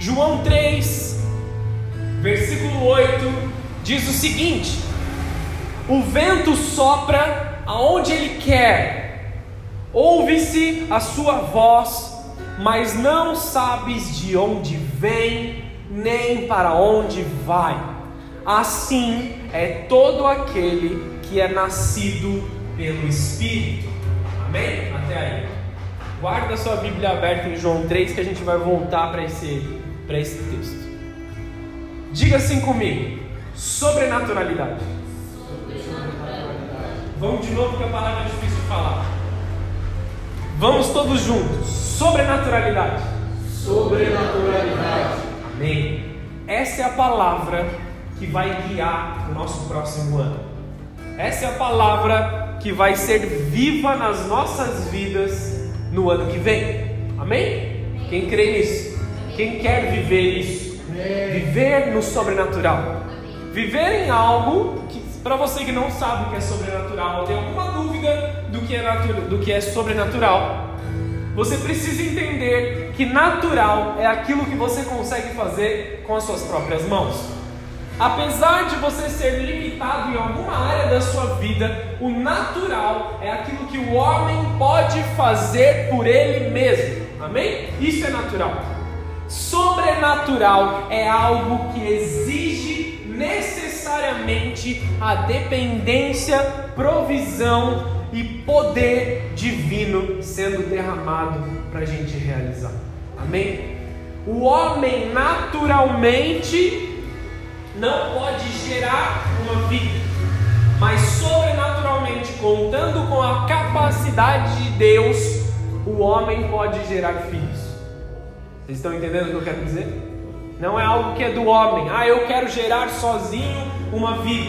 João 3, versículo 8, diz o seguinte: O vento sopra aonde ele quer, ouve-se a sua voz, mas não sabes de onde vem, nem para onde vai. Assim é todo aquele que é nascido pelo Espírito. Amém? Até aí. Guarda sua Bíblia aberta em João 3 que a gente vai voltar para esse, esse texto. Diga assim comigo: sobrenaturalidade. Vamos de novo que a palavra é difícil de falar. Vamos todos juntos. Sobrenaturalidade. Sobrenaturalidade. Amém. Essa é a palavra que vai guiar o nosso próximo ano. Essa é a palavra que vai ser viva nas nossas vidas no ano que vem. Amém? Quem crê nisso? Quem quer viver isso? Viver no sobrenatural. Viver em algo que, para você que não sabe o que é sobrenatural, ou tem alguma dúvida do que é, do que é sobrenatural, você precisa entender que natural é aquilo que você consegue fazer com as suas próprias mãos. Apesar de você ser limitado em alguma área da sua vida, o natural é aquilo que o homem pode fazer por ele mesmo. Amém? Isso é natural. Sobrenatural é algo que exige necessariamente a dependência, provisão e poder divino sendo derramado para a gente realizar. Amém? O homem naturalmente não pode gerar uma vida, mas sobrenaturalmente, contando com a capacidade de Deus, o homem pode gerar filhos. Vocês estão entendendo o que eu quero dizer? Não é algo que é do homem. Ah, eu quero gerar sozinho uma vida.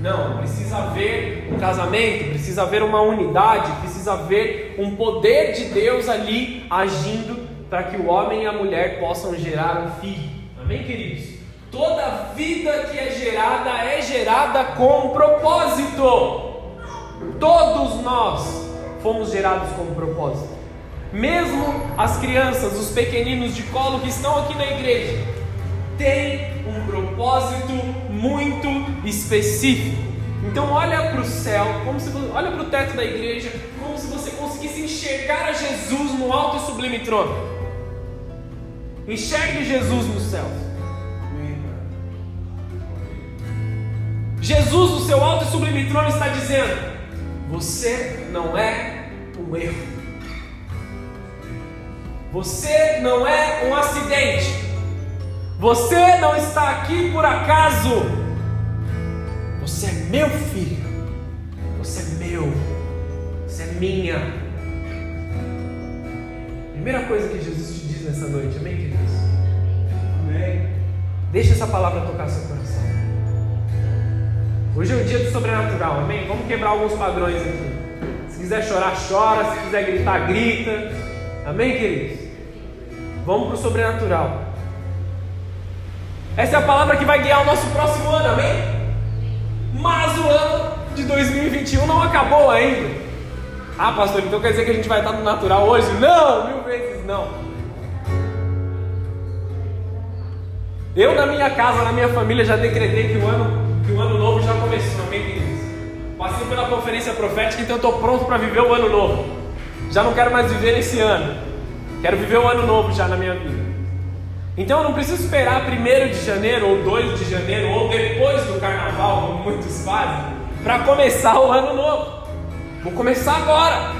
Não, precisa haver um casamento, precisa haver uma unidade, precisa haver um poder de Deus ali agindo para que o homem e a mulher possam gerar um filho. Amém, queridos? Toda vida que é gerada é gerada com um propósito. Todos nós fomos gerados com um propósito. Mesmo as crianças, os pequeninos de colo que estão aqui na igreja, têm um propósito muito específico. Então olha para o céu, como se olha para o teto da igreja, como se você conseguisse enxergar a Jesus no alto e sublime trono. Enxergue Jesus no céu. Jesus, no seu alto e sublime trono, está dizendo: Você não é um erro. Você não é um acidente. Você não está aqui por acaso. Você é meu filho. Você é meu. Você é minha. Primeira coisa que Jesus te diz nessa noite, amém, queridos? Amém. Deixa essa palavra tocar seu coração. Hoje é o dia do sobrenatural, amém? Vamos quebrar alguns padrões aqui. Se quiser chorar, chora. Se quiser gritar, grita. Amém, queridos? Vamos para o sobrenatural. Essa é a palavra que vai guiar o nosso próximo ano, amém? Mas o ano de 2021 não acabou ainda. Ah, pastor, então quer dizer que a gente vai estar no natural hoje? Não, mil vezes não. Eu, na minha casa, na minha família, já decretei que o ano que o ano novo já começou, amém, queridos? Passei pela conferência profética, então estou pronto para viver o ano novo. Já não quero mais viver nesse ano. Quero viver o ano novo já na minha vida. Então eu não preciso esperar 1 de janeiro, ou 2 de janeiro, ou depois do carnaval, como muitos fazem, para começar o ano novo. Vou começar agora.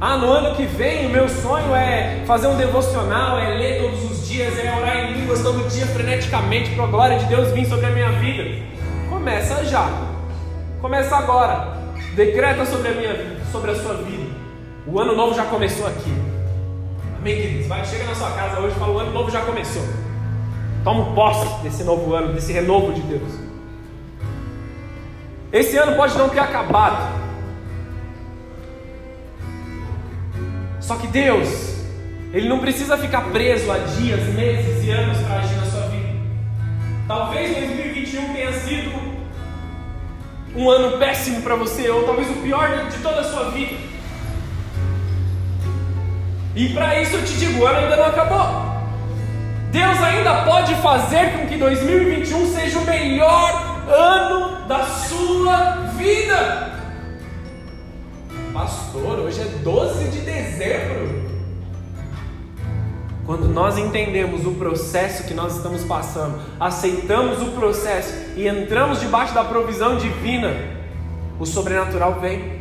Ah, no ano que vem o meu sonho é fazer um devocional, é ler todos os dias, é orar em línguas todo dia freneticamente para a glória de Deus vir sobre a minha vida. Começa já. Começa agora. Decreta sobre a minha sobre a sua vida. O ano novo já começou aqui. Amém, queridos? Vai, chega na sua casa hoje e fala: o ano novo já começou. Toma posse desse novo ano, desse renovo de Deus. Esse ano pode não ter acabado, Só que Deus, Ele não precisa ficar preso a dias, meses e anos para agir na sua vida. Talvez 2021 tenha sido um ano péssimo para você, ou talvez o pior de toda a sua vida. E para isso eu te digo, o ano ainda não acabou. Deus ainda pode fazer com que 2021 seja o melhor ano da sua vida. Pastor, hoje é 12 de dezembro. Quando nós entendemos o processo que nós estamos passando, aceitamos o processo e entramos debaixo da provisão divina, o sobrenatural vem.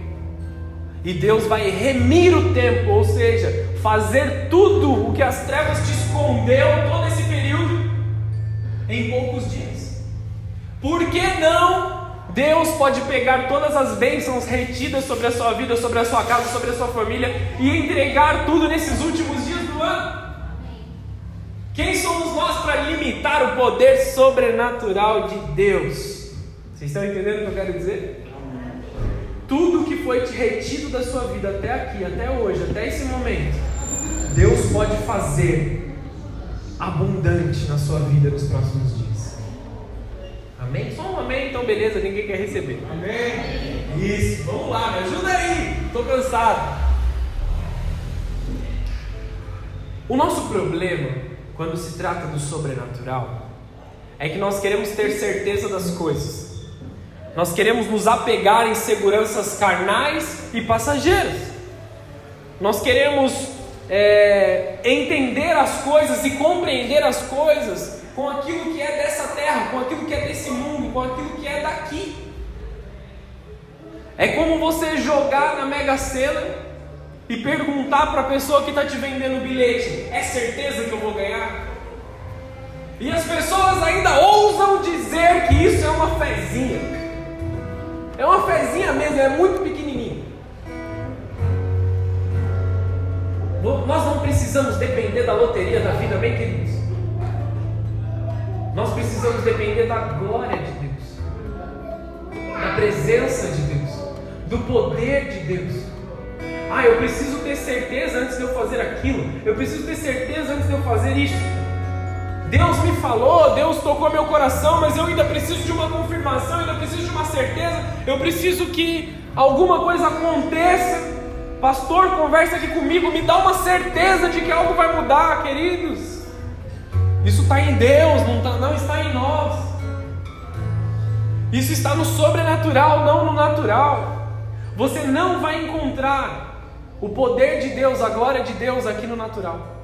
E Deus vai remir o tempo, ou seja, fazer tudo o que as trevas te escondeu todo esse período em poucos dias. Por que não? Deus pode pegar todas as bênçãos retidas sobre a sua vida, sobre a sua casa, sobre a sua família e entregar tudo nesses últimos dias do ano. Quem somos nós para limitar o poder sobrenatural de Deus? Vocês estão entendendo o que eu quero dizer? Tudo que foi retido da sua vida até aqui, até hoje, até esse momento, Deus pode fazer abundante na sua vida nos próximos dias. Amém? Só um amém, então beleza, ninguém quer receber. Amém? Isso, vamos lá, me ajuda aí, estou cansado. O nosso problema, quando se trata do sobrenatural, é que nós queremos ter certeza das coisas. Nós queremos nos apegar em seguranças carnais e passageiras. Nós queremos é, entender as coisas e compreender as coisas com aquilo que é dessa terra, com aquilo que é desse mundo, com aquilo que é daqui. É como você jogar na Mega Sena e perguntar para a pessoa que está te vendendo o bilhete: é certeza que eu vou ganhar? E as pessoas ainda ousam dizer que isso é uma fezinha. É uma fezinha mesmo, é muito pequenininho. Nós não precisamos depender da loteria da vida, bem queridos. Nós precisamos depender da glória de Deus, da presença de Deus, do poder de Deus. Ah, eu preciso ter certeza antes de eu fazer aquilo. Eu preciso ter certeza antes de eu fazer isso. Deus me falou, Deus tocou meu coração, mas eu ainda preciso de uma confirmação, ainda preciso de uma certeza, eu preciso que alguma coisa aconteça. Pastor, conversa aqui comigo, me dá uma certeza de que algo vai mudar, queridos. Isso está em Deus, não, tá, não está em nós. Isso está no sobrenatural, não no natural. Você não vai encontrar o poder de Deus, a glória de Deus aqui no natural.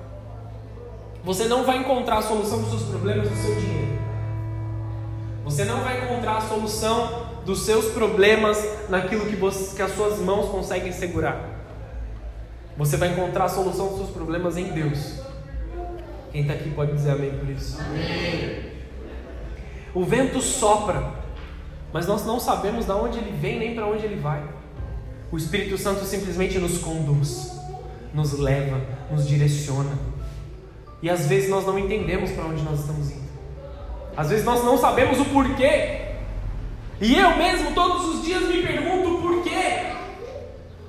Você não vai encontrar a solução dos seus problemas no seu dinheiro. Você não vai encontrar a solução dos seus problemas naquilo que, você, que as suas mãos conseguem segurar. Você vai encontrar a solução dos seus problemas em Deus. Quem está aqui pode dizer amém por isso? Amém. O vento sopra, mas nós não sabemos de onde ele vem nem para onde ele vai. O Espírito Santo simplesmente nos conduz, nos leva, nos direciona. E às vezes nós não entendemos para onde nós estamos indo. Às vezes nós não sabemos o porquê. E eu mesmo todos os dias me pergunto o porquê.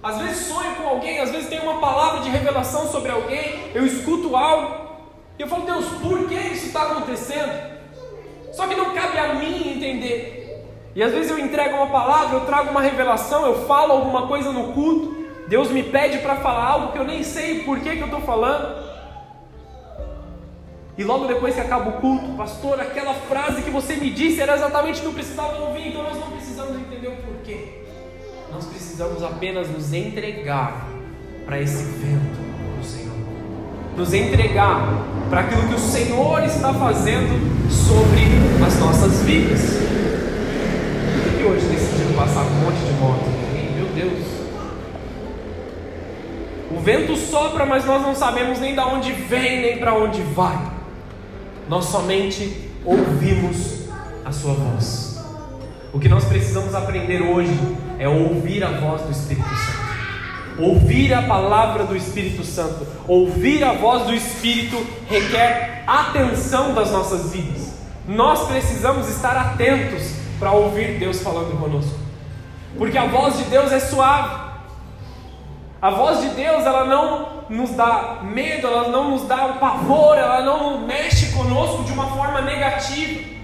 Às vezes sonho com alguém, às vezes tem uma palavra de revelação sobre alguém, eu escuto algo, e eu falo, Deus, por que isso está acontecendo? Só que não cabe a mim entender. E às vezes eu entrego uma palavra, eu trago uma revelação, eu falo alguma coisa no culto, Deus me pede para falar algo que eu nem sei por que, que eu estou falando. E logo depois que acaba o culto, pastor, aquela frase que você me disse era exatamente o que eu precisava ouvir, então nós não precisamos entender o porquê. Nós precisamos apenas nos entregar para esse vento do Senhor. Nos entregar para aquilo que o Senhor está fazendo sobre as nossas vidas. Por que hoje decidiram passar um monte de moto? Meu Deus. O vento sopra, mas nós não sabemos nem de onde vem, nem para onde vai nós somente ouvimos a Sua voz. O que nós precisamos aprender hoje é ouvir a voz do Espírito Santo. Ouvir a palavra do Espírito Santo, ouvir a voz do Espírito requer atenção das nossas vidas. Nós precisamos estar atentos para ouvir Deus falando conosco, porque a voz de Deus é suave. A voz de Deus, ela não nos dá medo, ela não nos dá o pavor, ela não mexe conosco de uma forma negativa.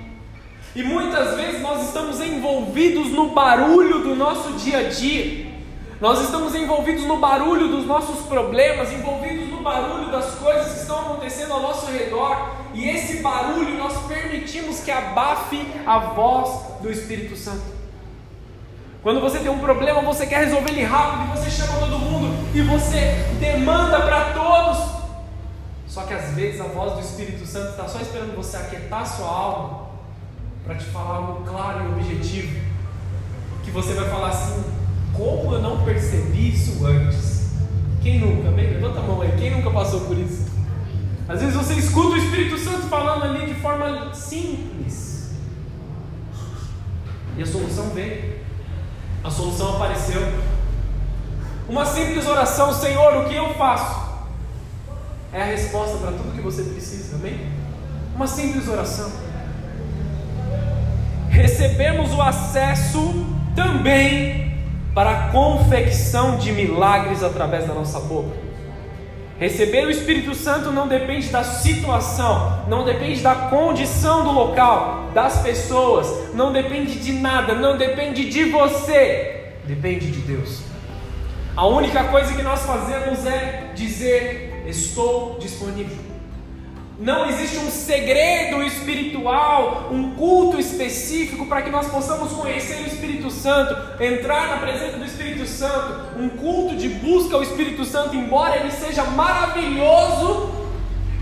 E muitas vezes nós estamos envolvidos no barulho do nosso dia a dia, Nós estamos envolvidos no barulho dos nossos problemas, envolvidos no barulho das coisas que estão acontecendo ao nosso redor, e esse barulho nós permitimos que abafe a voz do Espírito Santo. Quando você tem um problema, você quer resolver ele rápido, você chama todo mundo, e você demanda para todos. Só que às vezes a voz do Espírito Santo está só esperando você aquietar sua alma para te falar algo claro e objetivo. Que você vai falar assim: como eu não percebi isso antes? Quem nunca? Levanta a mão aí, quem nunca passou por isso? Às vezes você escuta o Espírito Santo falando ali de forma simples. E a solução veio. A solução apareceu. Uma simples oração, Senhor, o que eu faço? é a resposta para tudo que você precisa, amém? Uma simples oração. Recebemos o acesso também para a confecção de milagres através da nossa boca. Receber o Espírito Santo não depende da situação, não depende da condição do local, das pessoas, não depende de nada, não depende de você, depende de Deus. A única coisa que nós fazemos é dizer estou disponível. Não existe um segredo espiritual, um culto específico para que nós possamos conhecer o Espírito Santo, entrar na presença do Espírito Santo, um culto de busca ao Espírito Santo, embora ele seja maravilhoso,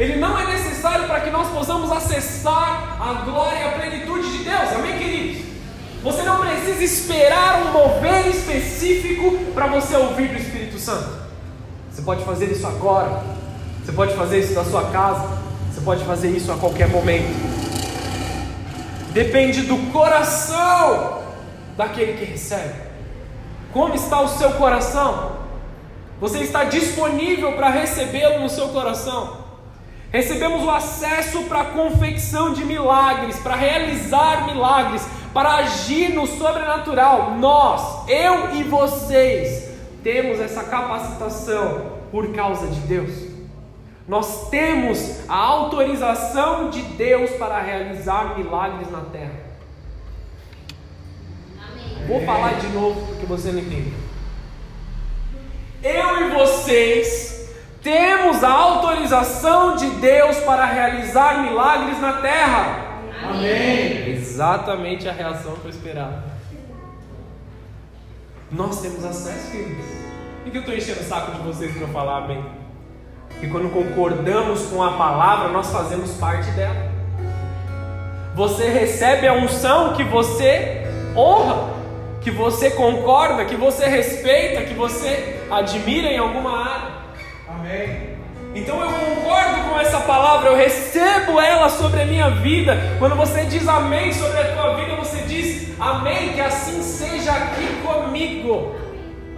ele não é necessário para que nós possamos acessar a glória e a plenitude de Deus, amém, queridos? Você não precisa esperar um mover específico para você ouvir do Espírito Santo. Você pode fazer isso agora. Você pode fazer isso na sua casa. Você pode fazer isso a qualquer momento. Depende do coração daquele que recebe. Como está o seu coração? Você está disponível para recebê-lo no seu coração? Recebemos o acesso para a confecção de milagres, para realizar milagres, para agir no sobrenatural. Nós, eu e vocês, temos essa capacitação por causa de Deus. Nós temos a autorização de Deus para realizar milagres na terra. Amém. Vou falar de novo porque você não entendeu. Eu e vocês temos a autorização de Deus para realizar milagres na terra. Amém. Exatamente a reação que eu esperava. Nós temos acesso, queridos. Por que eu estou enchendo o saco de vocês para falar amém? Porque quando concordamos com a palavra, nós fazemos parte dela. Você recebe a unção que você honra, que você concorda, que você respeita, que você admira em alguma área. Amém. Então eu concordo com essa palavra, eu recebo ela sobre a minha vida. Quando você diz amém sobre a tua vida, você diz amém, que assim seja aqui comigo.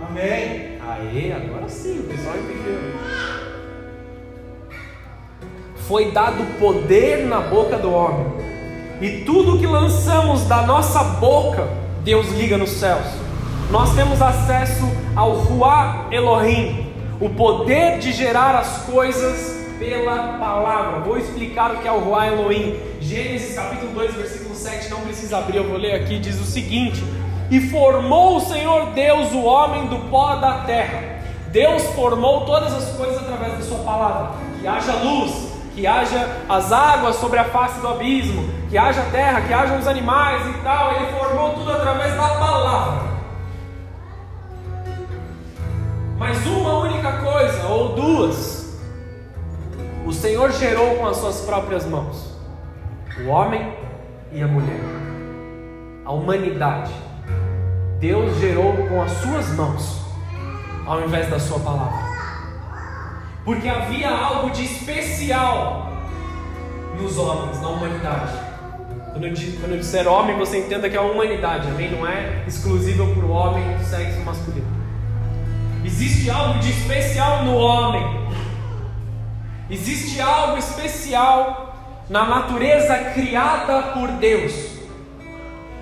Amém. Aê, agora sim, o pessoal entendeu. Foi dado poder na boca do homem, e tudo que lançamos da nossa boca, Deus liga nos céus. Nós temos acesso ao Ruá Elohim, o poder de gerar as coisas pela palavra. Vou explicar o que é o Ruá Elohim. Gênesis capítulo 2, versículo 7, não precisa abrir, eu vou ler aqui, diz o seguinte: E formou o Senhor Deus o homem do pó da terra. Deus formou todas as coisas através da sua palavra. Que haja luz, que haja as águas sobre a face do abismo, que haja terra, que haja os animais e tal. Ele formou tudo através da palavra. Mas uma única coisa, ou duas, o Senhor gerou com as suas próprias mãos: o homem e a mulher, a humanidade. Deus gerou com as suas mãos, ao invés da sua palavra, porque havia algo de especial nos homens, na humanidade. Quando eu, quando eu disser homem, você entenda que é a humanidade, amém? Não é exclusivo para o homem do sexo masculino. Existe algo de especial no homem. Existe algo especial na natureza criada por Deus.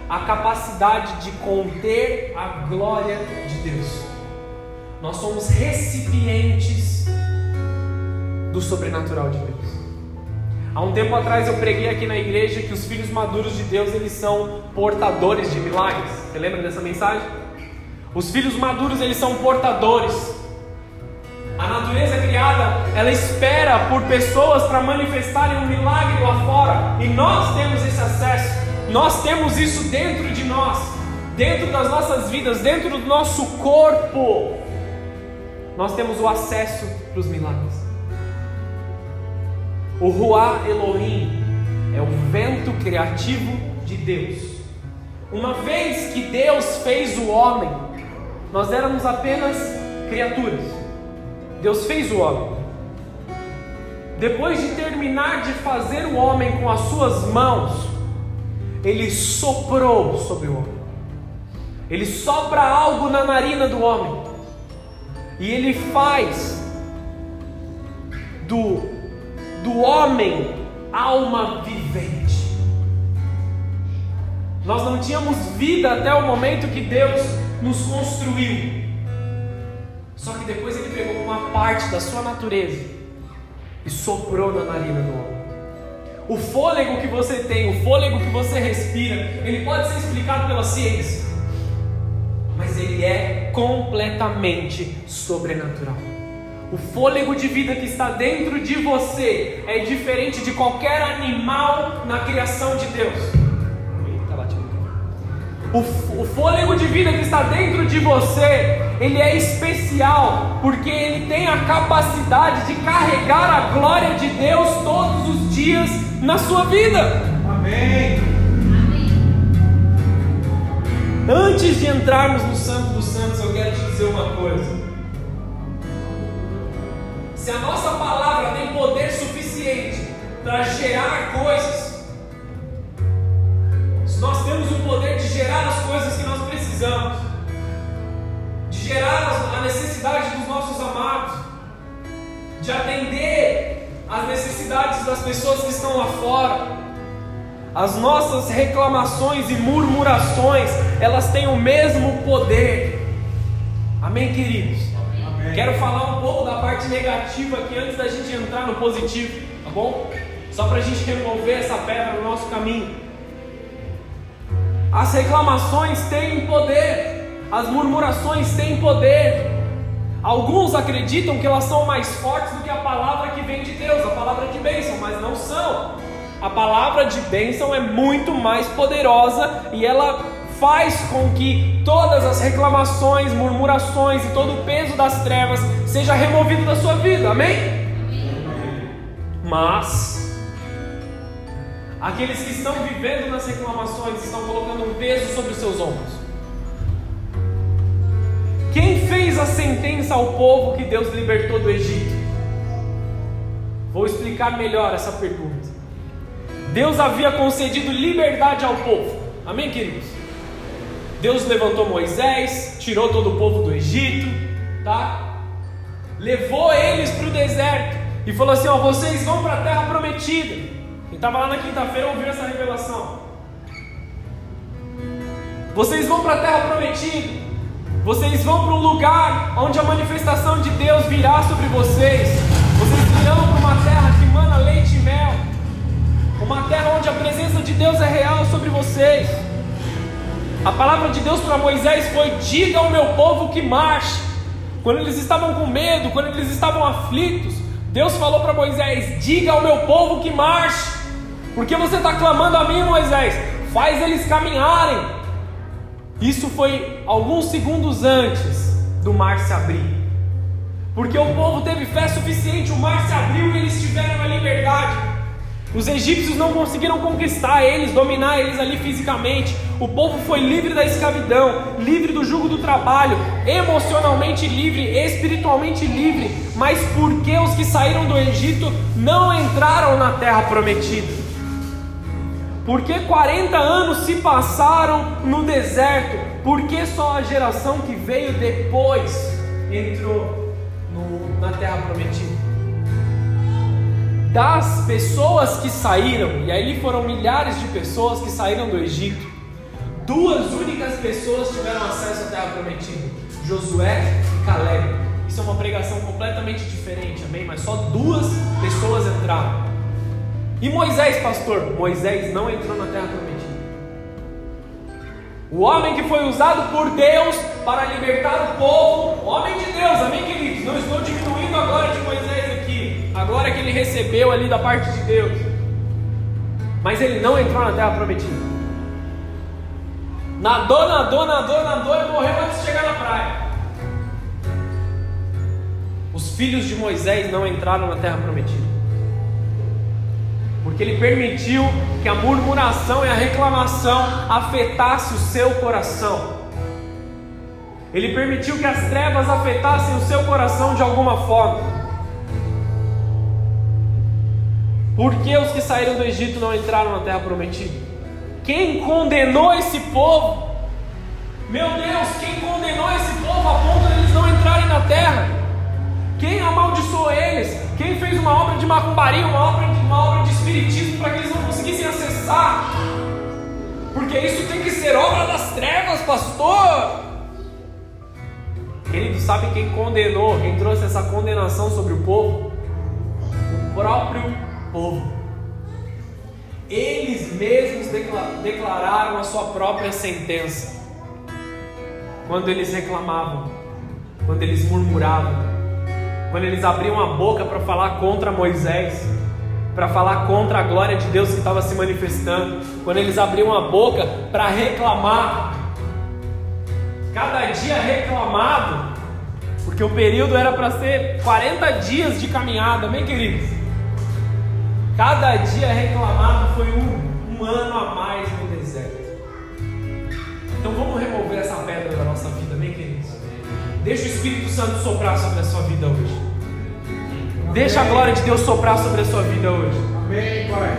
A capacidade de conter a glória de Deus. Nós somos recipientes do sobrenatural de Deus. Há um tempo atrás eu preguei aqui na igreja que os filhos maduros de Deus eles são portadores de milagres. Você lembra dessa mensagem? Os filhos maduros, eles são portadores. A natureza criada, ela espera por pessoas para manifestarem um milagre lá fora, e nós temos esse acesso. Nós temos isso dentro de nós, dentro das nossas vidas, dentro do nosso corpo. Nós temos o acesso para os milagres. O Ruá Elohim é o vento criativo de Deus. Uma vez que Deus fez o homem, nós éramos apenas criaturas. Deus fez o homem. Depois de terminar de fazer o homem com as suas mãos, ele soprou sobre o homem. Ele sopra algo na narina do homem. E ele faz do do homem alma vivente. Nós não tínhamos vida até o momento que Deus nos construiu. Só que depois ele pegou uma parte da sua natureza e soprou na narina do homem. O fôlego que você tem, o fôlego que você respira, ele pode ser explicado pela ciência, mas ele é completamente sobrenatural. O fôlego de vida que está dentro de você é diferente de qualquer animal na criação de Deus. O, o fôlego de vida que está dentro de você, ele é especial, porque ele tem a capacidade de carregar a glória de Deus todos os dias na sua vida. Amém. Antes de entrarmos no Santo dos Santos, eu quero te dizer uma coisa. Se a nossa palavra tem poder suficiente para gerar coisas, nós temos o poder de gerar as coisas que nós precisamos, de gerar a necessidade dos nossos amados, de atender as necessidades das pessoas que estão lá fora, as nossas reclamações e murmurações, elas têm o mesmo poder. Amém, queridos? Quero falar um pouco da parte negativa aqui antes da gente entrar no positivo, tá bom? Só para a gente remover essa pedra no nosso caminho. As reclamações têm poder, as murmurações têm poder. Alguns acreditam que elas são mais fortes do que a palavra que vem de Deus, a palavra de bênção, mas não são. A palavra de bênção é muito mais poderosa e ela faz com que todas as reclamações, murmurações e todo o peso das trevas seja removido da sua vida, amém? Mas aqueles que estão vivendo nas reclamações estão colocando um peso sobre os seus ombros. Quem fez a sentença ao povo que Deus libertou do Egito? Vou explicar melhor essa pergunta. Deus havia concedido liberdade ao povo. Amém, queridos? Deus levantou Moisés, tirou todo o povo do Egito, tá? Levou eles para o deserto e falou assim: ó, vocês vão para a terra prometida. Estava lá na quinta-feira ouviu essa revelação. Vocês vão para a terra prometida. Vocês vão para um lugar onde a manifestação de Deus virá sobre vocês. Vocês virão para uma terra que mana leite e mel. Uma terra onde a presença de Deus é real sobre vocês. A palavra de Deus para Moisés foi: diga ao meu povo que marche. Quando eles estavam com medo, quando eles estavam aflitos, Deus falou para Moisés: diga ao meu povo que marche. Porque você está clamando a mim, Moisés? Faz eles caminharem. Isso foi alguns segundos antes do mar se abrir. Porque o povo teve fé suficiente, o mar se abriu e eles tiveram a liberdade. Os egípcios não conseguiram conquistar eles, dominar eles ali fisicamente. O povo foi livre da escravidão, livre do jugo do trabalho, emocionalmente livre, espiritualmente livre. Mas por que os que saíram do Egito não entraram na terra prometida? Porque 40 anos se passaram no deserto? Por que só a geração que veio depois entrou no, na terra prometida? das pessoas que saíram, e aí foram milhares de pessoas que saíram do Egito, duas únicas pessoas tiveram acesso à terra prometida: Josué e Caleb. Isso é uma pregação completamente diferente, amém? Mas só duas pessoas entraram. E Moisés, pastor? Moisés não entrou na terra prometida. O homem que foi usado por Deus para libertar o povo, homem de Deus, amém, queridos? Não estou diminuindo a glória de Moisés aqui, a glória que ele recebeu ali da parte de Deus, mas ele não entrou na terra prometida. Nadou, nadou, nadou, nadou e morreu antes de chegar na praia. Os filhos de Moisés não entraram na terra prometida. Porque ele permitiu que a murmuração e a reclamação afetasse o seu coração. Ele permitiu que as trevas afetassem o seu coração de alguma forma. Por que os que saíram do Egito não entraram na terra prometida? Quem condenou esse povo? Meu Deus, quem condenou esse povo a ponto de eles não entrarem na terra? Quem amaldiçoou eles? Quem fez uma obra de macumbaria, uma obra de, uma obra de espiritismo para que eles não conseguissem acessar? Porque isso tem que ser obra das trevas, pastor. Querido, sabe quem condenou, quem trouxe essa condenação sobre o povo? O próprio povo. Eles mesmos declararam a sua própria sentença. Quando eles reclamavam, quando eles murmuravam, quando eles abriam a boca para falar contra Moisés, para falar contra a glória de Deus que estava se manifestando, quando eles abriam a boca para reclamar, cada dia reclamado, porque o período era para ser 40 dias de caminhada, amém, queridos? Cada dia reclamado foi um, um ano a mais no deserto. Então vamos remover essa pedra da nossa vida, amém, queridos? Deixa o Espírito Santo soprar sobre a sua vida hoje. Deixa a glória de Deus soprar sobre a sua vida hoje. Amém, Pai.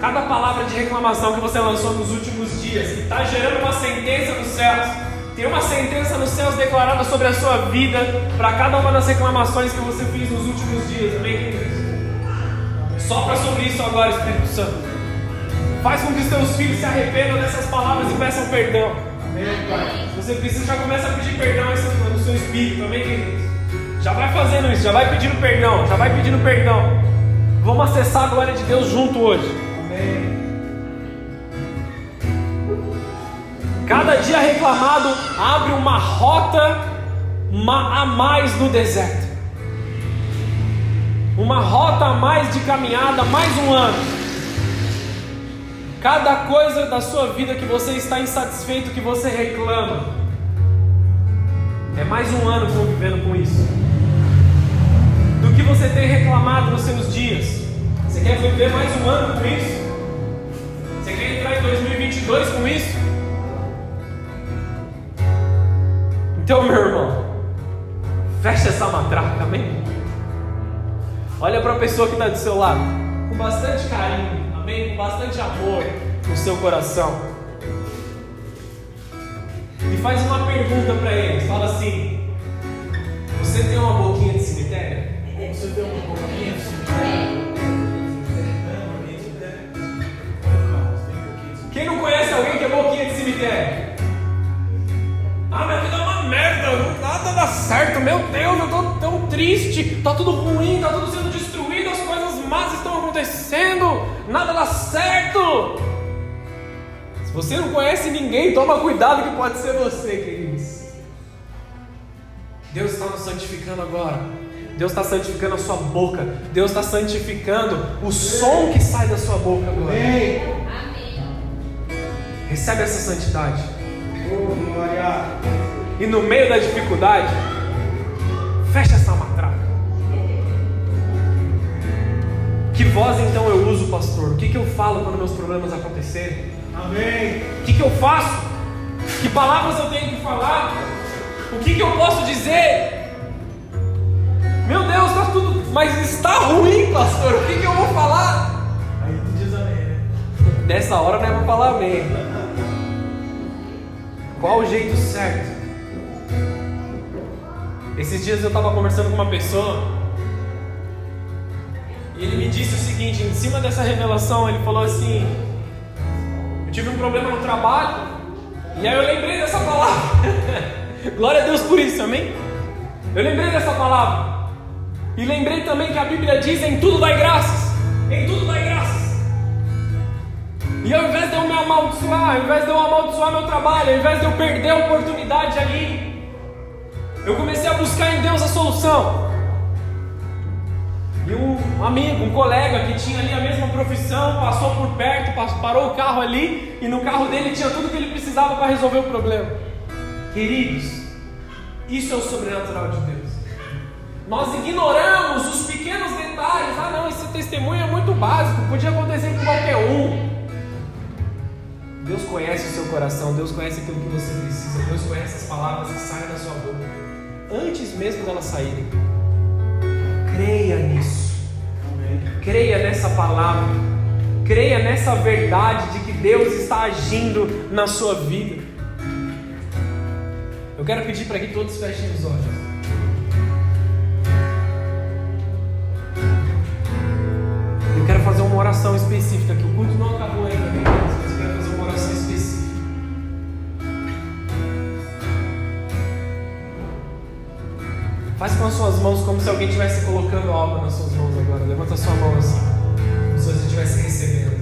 Cada palavra de reclamação que você lançou nos últimos dias está gerando uma sentença nos céus. Tem uma sentença nos céus declarada sobre a sua vida para cada uma das reclamações que você fez nos últimos dias. Amém, queridos? Sopra sobre isso agora, Espírito Santo. Faz com que os teus filhos se arrependam dessas palavras e peçam perdão. Você precisa, já começa a pedir perdão no seu espírito, amém, queridos? Já vai fazendo isso, já vai pedindo perdão, já vai pedindo perdão. Vamos acessar a glória de Deus junto hoje. Amém. Cada dia reclamado abre uma rota a mais no deserto. Uma rota a mais de caminhada, mais um ano. Cada coisa da sua vida que você está insatisfeito, que você reclama, é mais um ano convivendo com isso. Do que você tem reclamado nos seus dias. Você quer viver mais um ano com isso? Você quer entrar em 2022 com isso? Então, meu irmão, fecha essa matraca, amém? Olha para a pessoa que está do seu lado, com bastante carinho, amém? Com bastante amor no seu coração. E faz uma pergunta para eles: fala assim, você tem uma boquinha de cemitério? Você tem uma boquinha de cemitério? Quem não conhece alguém que é boquinha de cemitério? Ah, minha vida é uma merda, nada dá certo, meu Deus, eu tô tão triste, tá tudo ruim, tá tudo sendo destruído, as coisas más estão acontecendo, nada dá certo. Se você não conhece ninguém, toma cuidado que pode ser você, queridos. Deus está nos santificando agora. Deus está santificando a sua boca. Deus está santificando o som que sai da sua boca agora. Amém. Recebe essa santidade. Oh, glória. E no meio da dificuldade, fecha essa matraca. Voz então eu uso, pastor? O que, que eu falo quando meus problemas acontecerem? Amém. O que, que eu faço? Que palavras eu tenho que falar? O que, que eu posso dizer? Meu Deus, está tudo. Mas está ruim, pastor. O que, que eu vou falar? Aí tu diz amém, né? Nessa hora não é para falar amém. Qual o jeito certo? Esses dias eu estava conversando com uma pessoa ele me disse o seguinte: em cima dessa revelação, ele falou assim: Eu tive um problema no trabalho e aí eu lembrei dessa palavra. Glória a Deus por isso, amém? Eu lembrei dessa palavra e lembrei também que a Bíblia diz: Em tudo dai graças, em tudo dai graças. E ao invés de eu me amaldiçoar, ao invés de eu amaldiçoar meu trabalho, ao invés de eu perder a oportunidade ali, eu comecei a buscar em Deus a solução. E um amigo, um colega que tinha ali a mesma profissão, passou por perto, parou o carro ali e no carro dele tinha tudo que ele precisava para resolver o problema. Queridos, isso é o sobrenatural de Deus. Nós ignoramos os pequenos detalhes. Ah, não, esse testemunho é muito básico, podia acontecer com qualquer um. Deus conhece o seu coração, Deus conhece aquilo que você precisa, Deus conhece as palavras que saem da sua boca, antes mesmo delas saírem. Creia nisso, creia nessa palavra, creia nessa verdade de que Deus está agindo na sua vida. Eu quero pedir para que todos fechem os olhos. Eu quero fazer uma oração específica, que o culto não acabou ainda, Faz com as suas mãos como se alguém estivesse colocando algo nas suas mãos agora. Levanta a sua mão assim, como se você estivesse recebendo.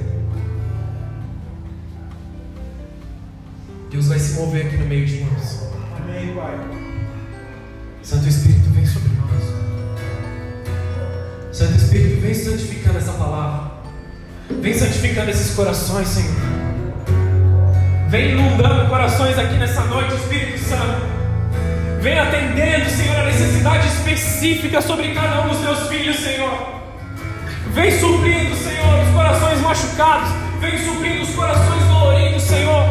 Deus vai se mover aqui no meio de nós. Amém, Pai. Santo Espírito, vem sobre nós. Santo Espírito, vem santificando essa palavra. Vem santificando esses corações, Senhor. Vem inundando corações aqui nessa noite, Espírito Santo. Vem atendendo, Senhor, a necessidade específica sobre cada um dos teus filhos, Senhor. Vem suprindo, Senhor, os corações machucados. Vem suprindo os corações doloridos, Senhor.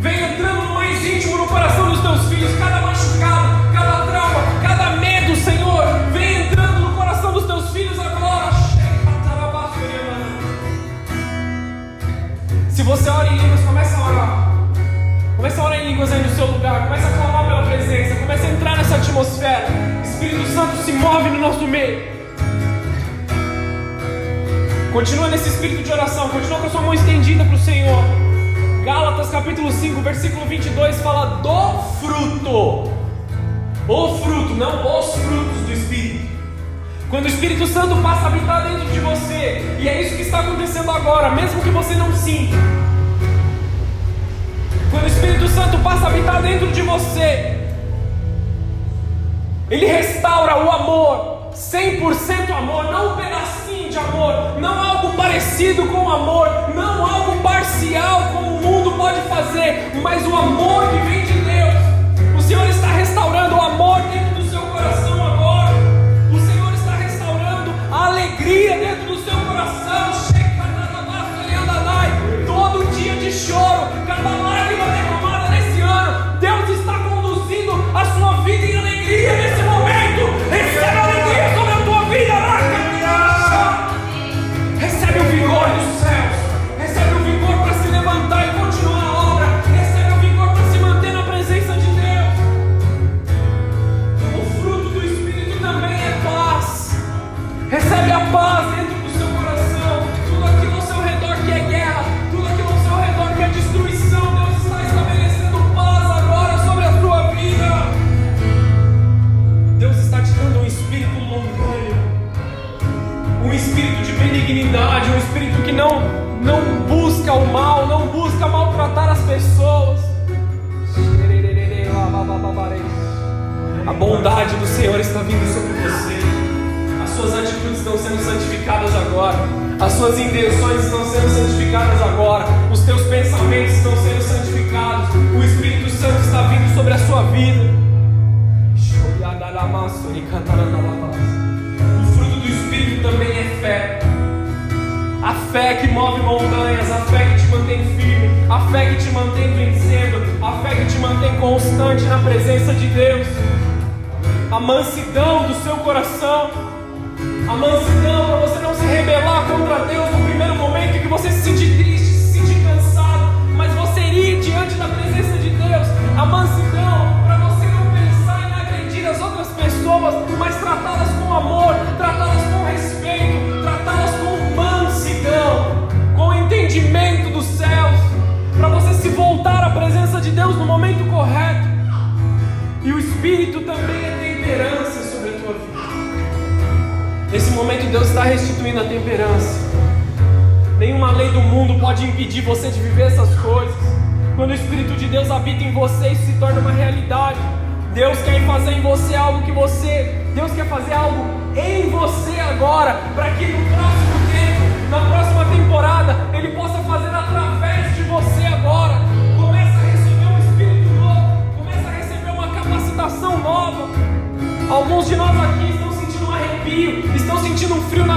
Vem entrando no mais íntimo no coração dos teus filhos, cada machucado, cada trauma, cada medo, Senhor. Vem entrando no coração dos teus filhos agora. Se você ora em línguas, começa a orar. Começa a orar em línguas aí no seu lugar. Começa a clamar pela presença. Começa a entrar nessa atmosfera. Espírito Santo se move no nosso meio. Continua nesse espírito de oração. Continua com a sua mão estendida para o Senhor. Gálatas capítulo 5, versículo 22 fala do fruto. O fruto, não os frutos do Espírito. Quando o Espírito Santo passa a habitar dentro de você, e é isso que está acontecendo agora, mesmo que você não sinta. Quando o Espírito Santo passa a habitar dentro de você, ele restaura o amor, 100% amor, não um pedacinho de amor, não algo parecido com amor, não algo parcial como o mundo pode fazer, mas o amor que vem de Deus. O Senhor está restaurando o amor dentro do seu coração agora. O Senhor está restaurando a alegria dentro do seu coração. Todo dia de choro, cada a sua vida em alegria nesse momento.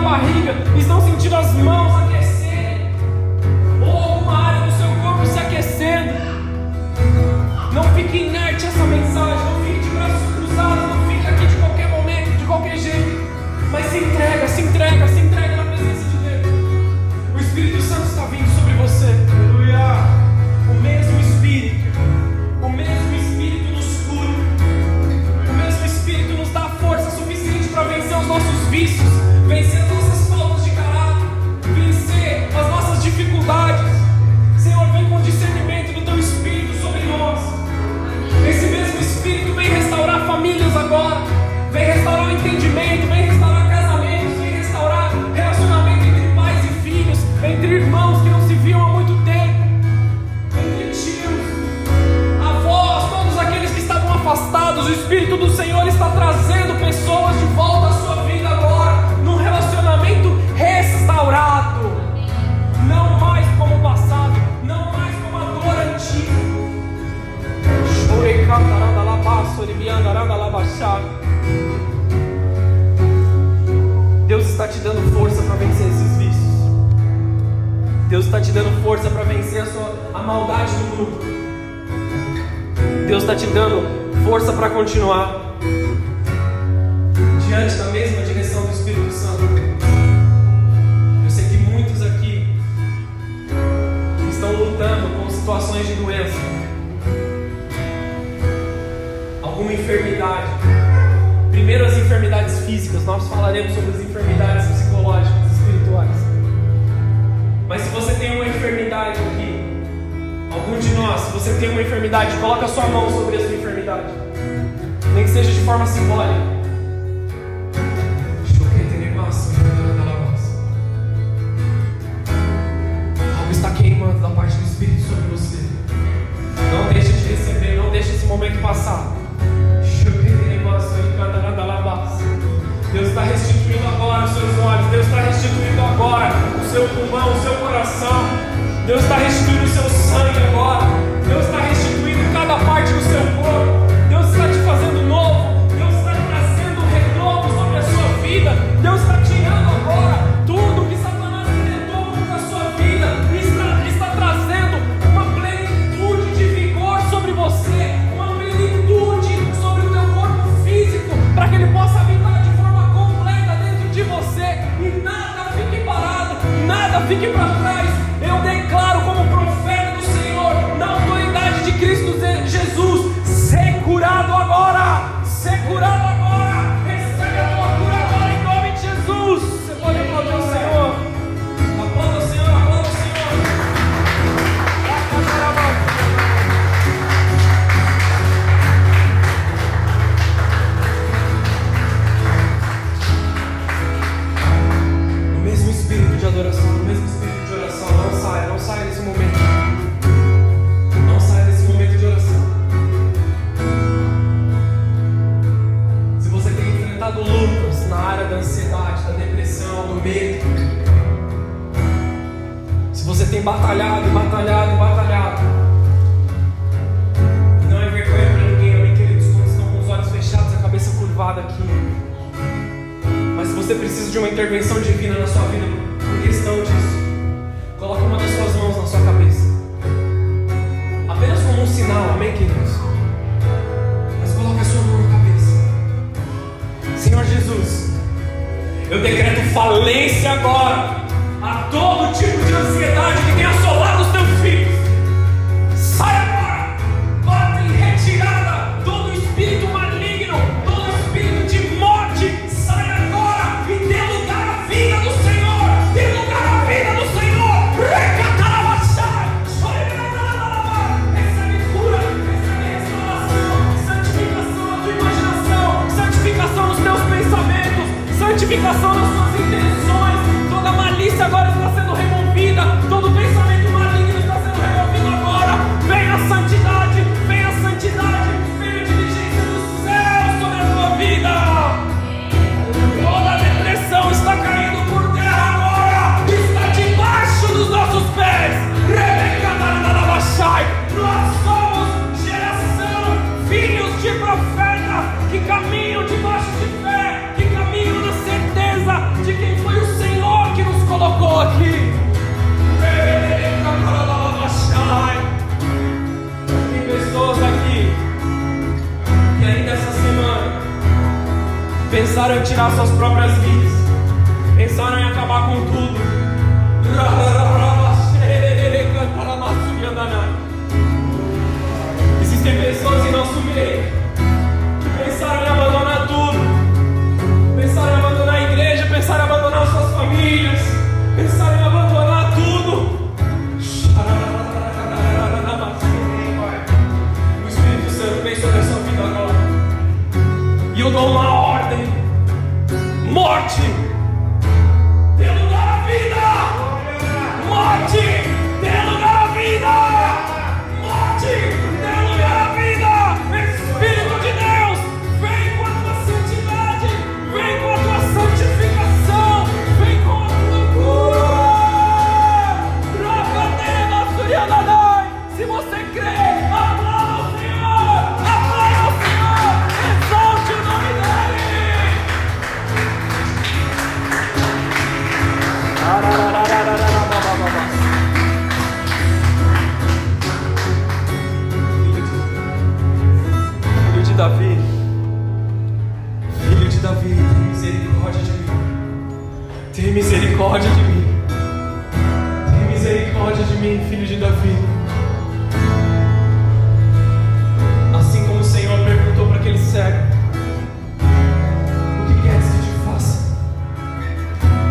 barriga, estão sentindo as mãos. do Senhor está trazendo pessoas de volta à sua vida agora, num relacionamento restaurado. Não mais como o passado, não mais como a dor antiga. Deus está te dando força para vencer esses vícios. Deus está te dando força para vencer a, sua, a maldade do mundo. Deus está te dando força para continuar diante da mesma direção do Espírito Santo. Eu sei que muitos aqui estão lutando com situações de doença, alguma enfermidade. Primeiro as enfermidades físicas, nós falaremos sobre as enfermidades psicológicas, espirituais. Mas se você tem uma enfermidade aqui, algum de nós, se você tem uma enfermidade, coloca a sua mão sobre a sua nem que seja de forma simbólica. a Algo está queimando da parte do Espírito sobre você. Não deixe de receber, não deixe esse momento passar. Deus está restituindo agora os seus olhos, Deus está restituindo agora o seu pulmão, o seu coração, Deus está restituindo Tem misericórdia de mim. Tem misericórdia de mim, filho de Davi. Assim como o Senhor perguntou para aquele cego: O que queres que te faça?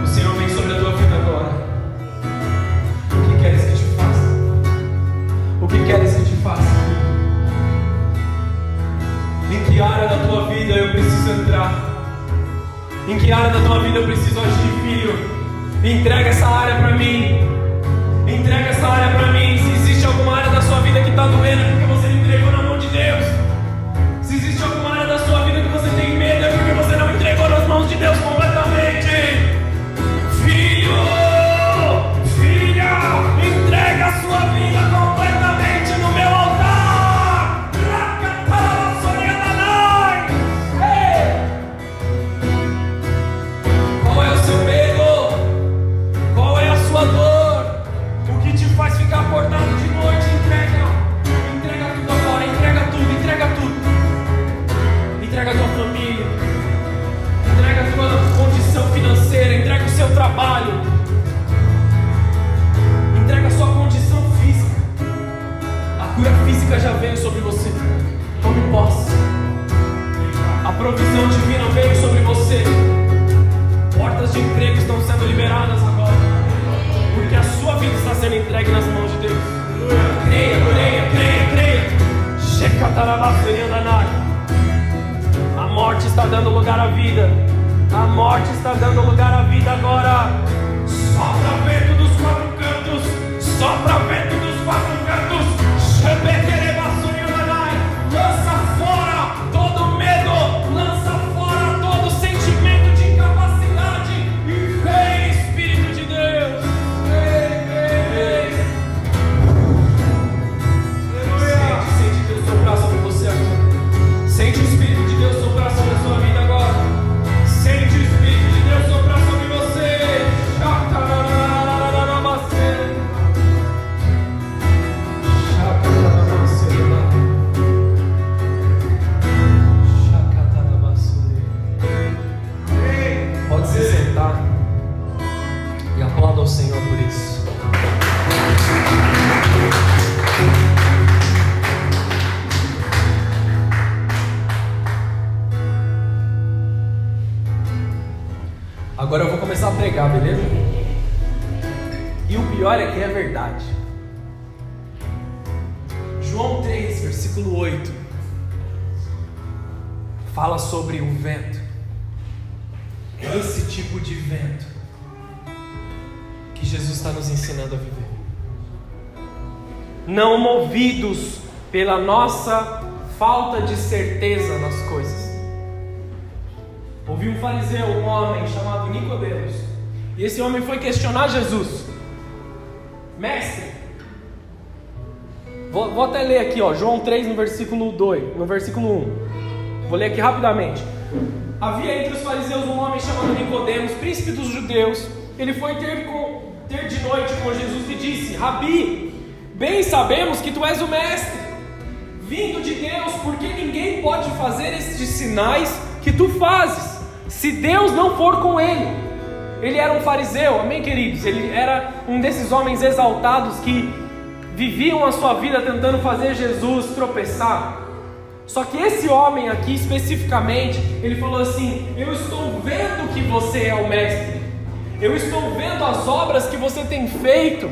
O Senhor vem sobre a tua vida agora. O que queres que te faça? O que queres que te faça? Em que área da tua vida eu preciso entrar? Em que área da tua vida eu preciso agir, filho? Entrega essa área para mim. Entrega essa área para mim. entregue nas mãos de Deus. Creia, creia, creia, creia. Shekatarabasuriandanaka. A morte está dando lugar à vida. A morte está dando lugar à vida agora. Sopra vento dos quatro cantos. Sopra vento dos quatro cantos. Pela nossa falta de certeza nas coisas. Ouvi um fariseu, um homem chamado Nicodemos, e esse homem foi questionar Jesus. Mestre, vou, vou até ler aqui, ó, João 3 no versículo 2, no versículo 1. Vou ler aqui rapidamente. Havia entre os fariseus um homem chamado Nicodemos, príncipe dos judeus. Ele foi ter, com, ter de noite com Jesus e disse: Rabi, bem sabemos que tu és o mestre, vindo de Deus, porque ninguém pode fazer estes sinais que tu fazes, se Deus não for com ele. Ele era um fariseu, amém, queridos? Ele era um desses homens exaltados que viviam a sua vida tentando fazer Jesus tropeçar. Só que esse homem aqui especificamente, ele falou assim: Eu estou vendo que você é o mestre, eu estou vendo as obras que você tem feito,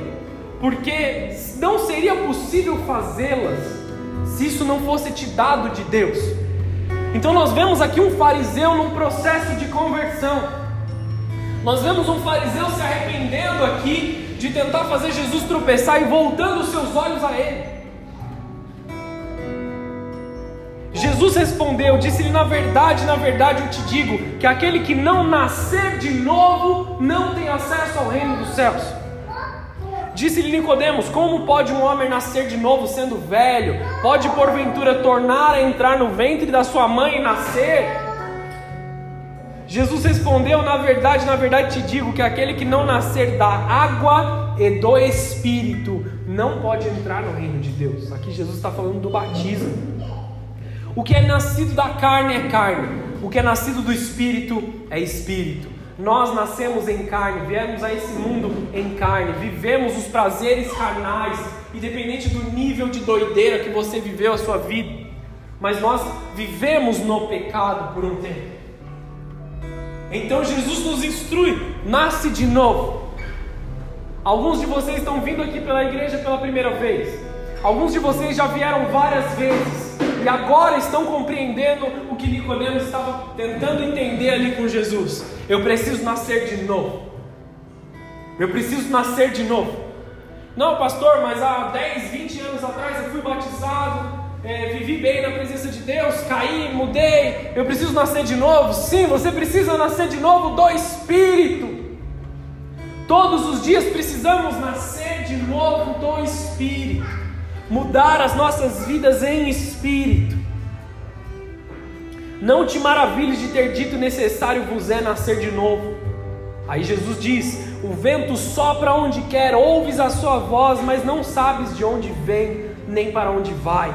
porque não seria possível fazê-las se isso não fosse te dado de Deus. Então nós vemos aqui um fariseu num processo de conversão. Nós vemos um fariseu se arrependendo aqui de tentar fazer Jesus tropeçar e voltando os seus olhos a ele. Jesus respondeu, disse-lhe: Na verdade, na verdade eu te digo que aquele que não nascer de novo não tem acesso ao reino dos céus. Disse-lhe Nicodemos: Como pode um homem nascer de novo sendo velho? Pode porventura tornar a entrar no ventre da sua mãe e nascer? Jesus respondeu: Na verdade, na verdade te digo que aquele que não nascer da água e do Espírito não pode entrar no reino de Deus. Aqui Jesus está falando do batismo. O que é nascido da carne é carne, o que é nascido do Espírito é Espírito. Nós nascemos em carne, viemos a esse mundo em carne, vivemos os prazeres carnais, independente do nível de doideira que você viveu a sua vida, mas nós vivemos no pecado por um tempo. Então Jesus nos instrui: nasce de novo. Alguns de vocês estão vindo aqui pela igreja pela primeira vez. Alguns de vocês já vieram várias vezes e agora estão compreendendo o que Nicodemos estava tentando entender ali com Jesus. Eu preciso nascer de novo. Eu preciso nascer de novo. Não, pastor, mas há 10, 20 anos atrás eu fui batizado, é, vivi bem na presença de Deus, caí, mudei, eu preciso nascer de novo. Sim, você precisa nascer de novo do Espírito. Todos os dias precisamos nascer de novo do Espírito, mudar as nossas vidas em Espírito. Não te maravilhes de ter dito necessário vos é nascer de novo. Aí Jesus diz: O vento sopra onde quer, ouves a sua voz, mas não sabes de onde vem nem para onde vai.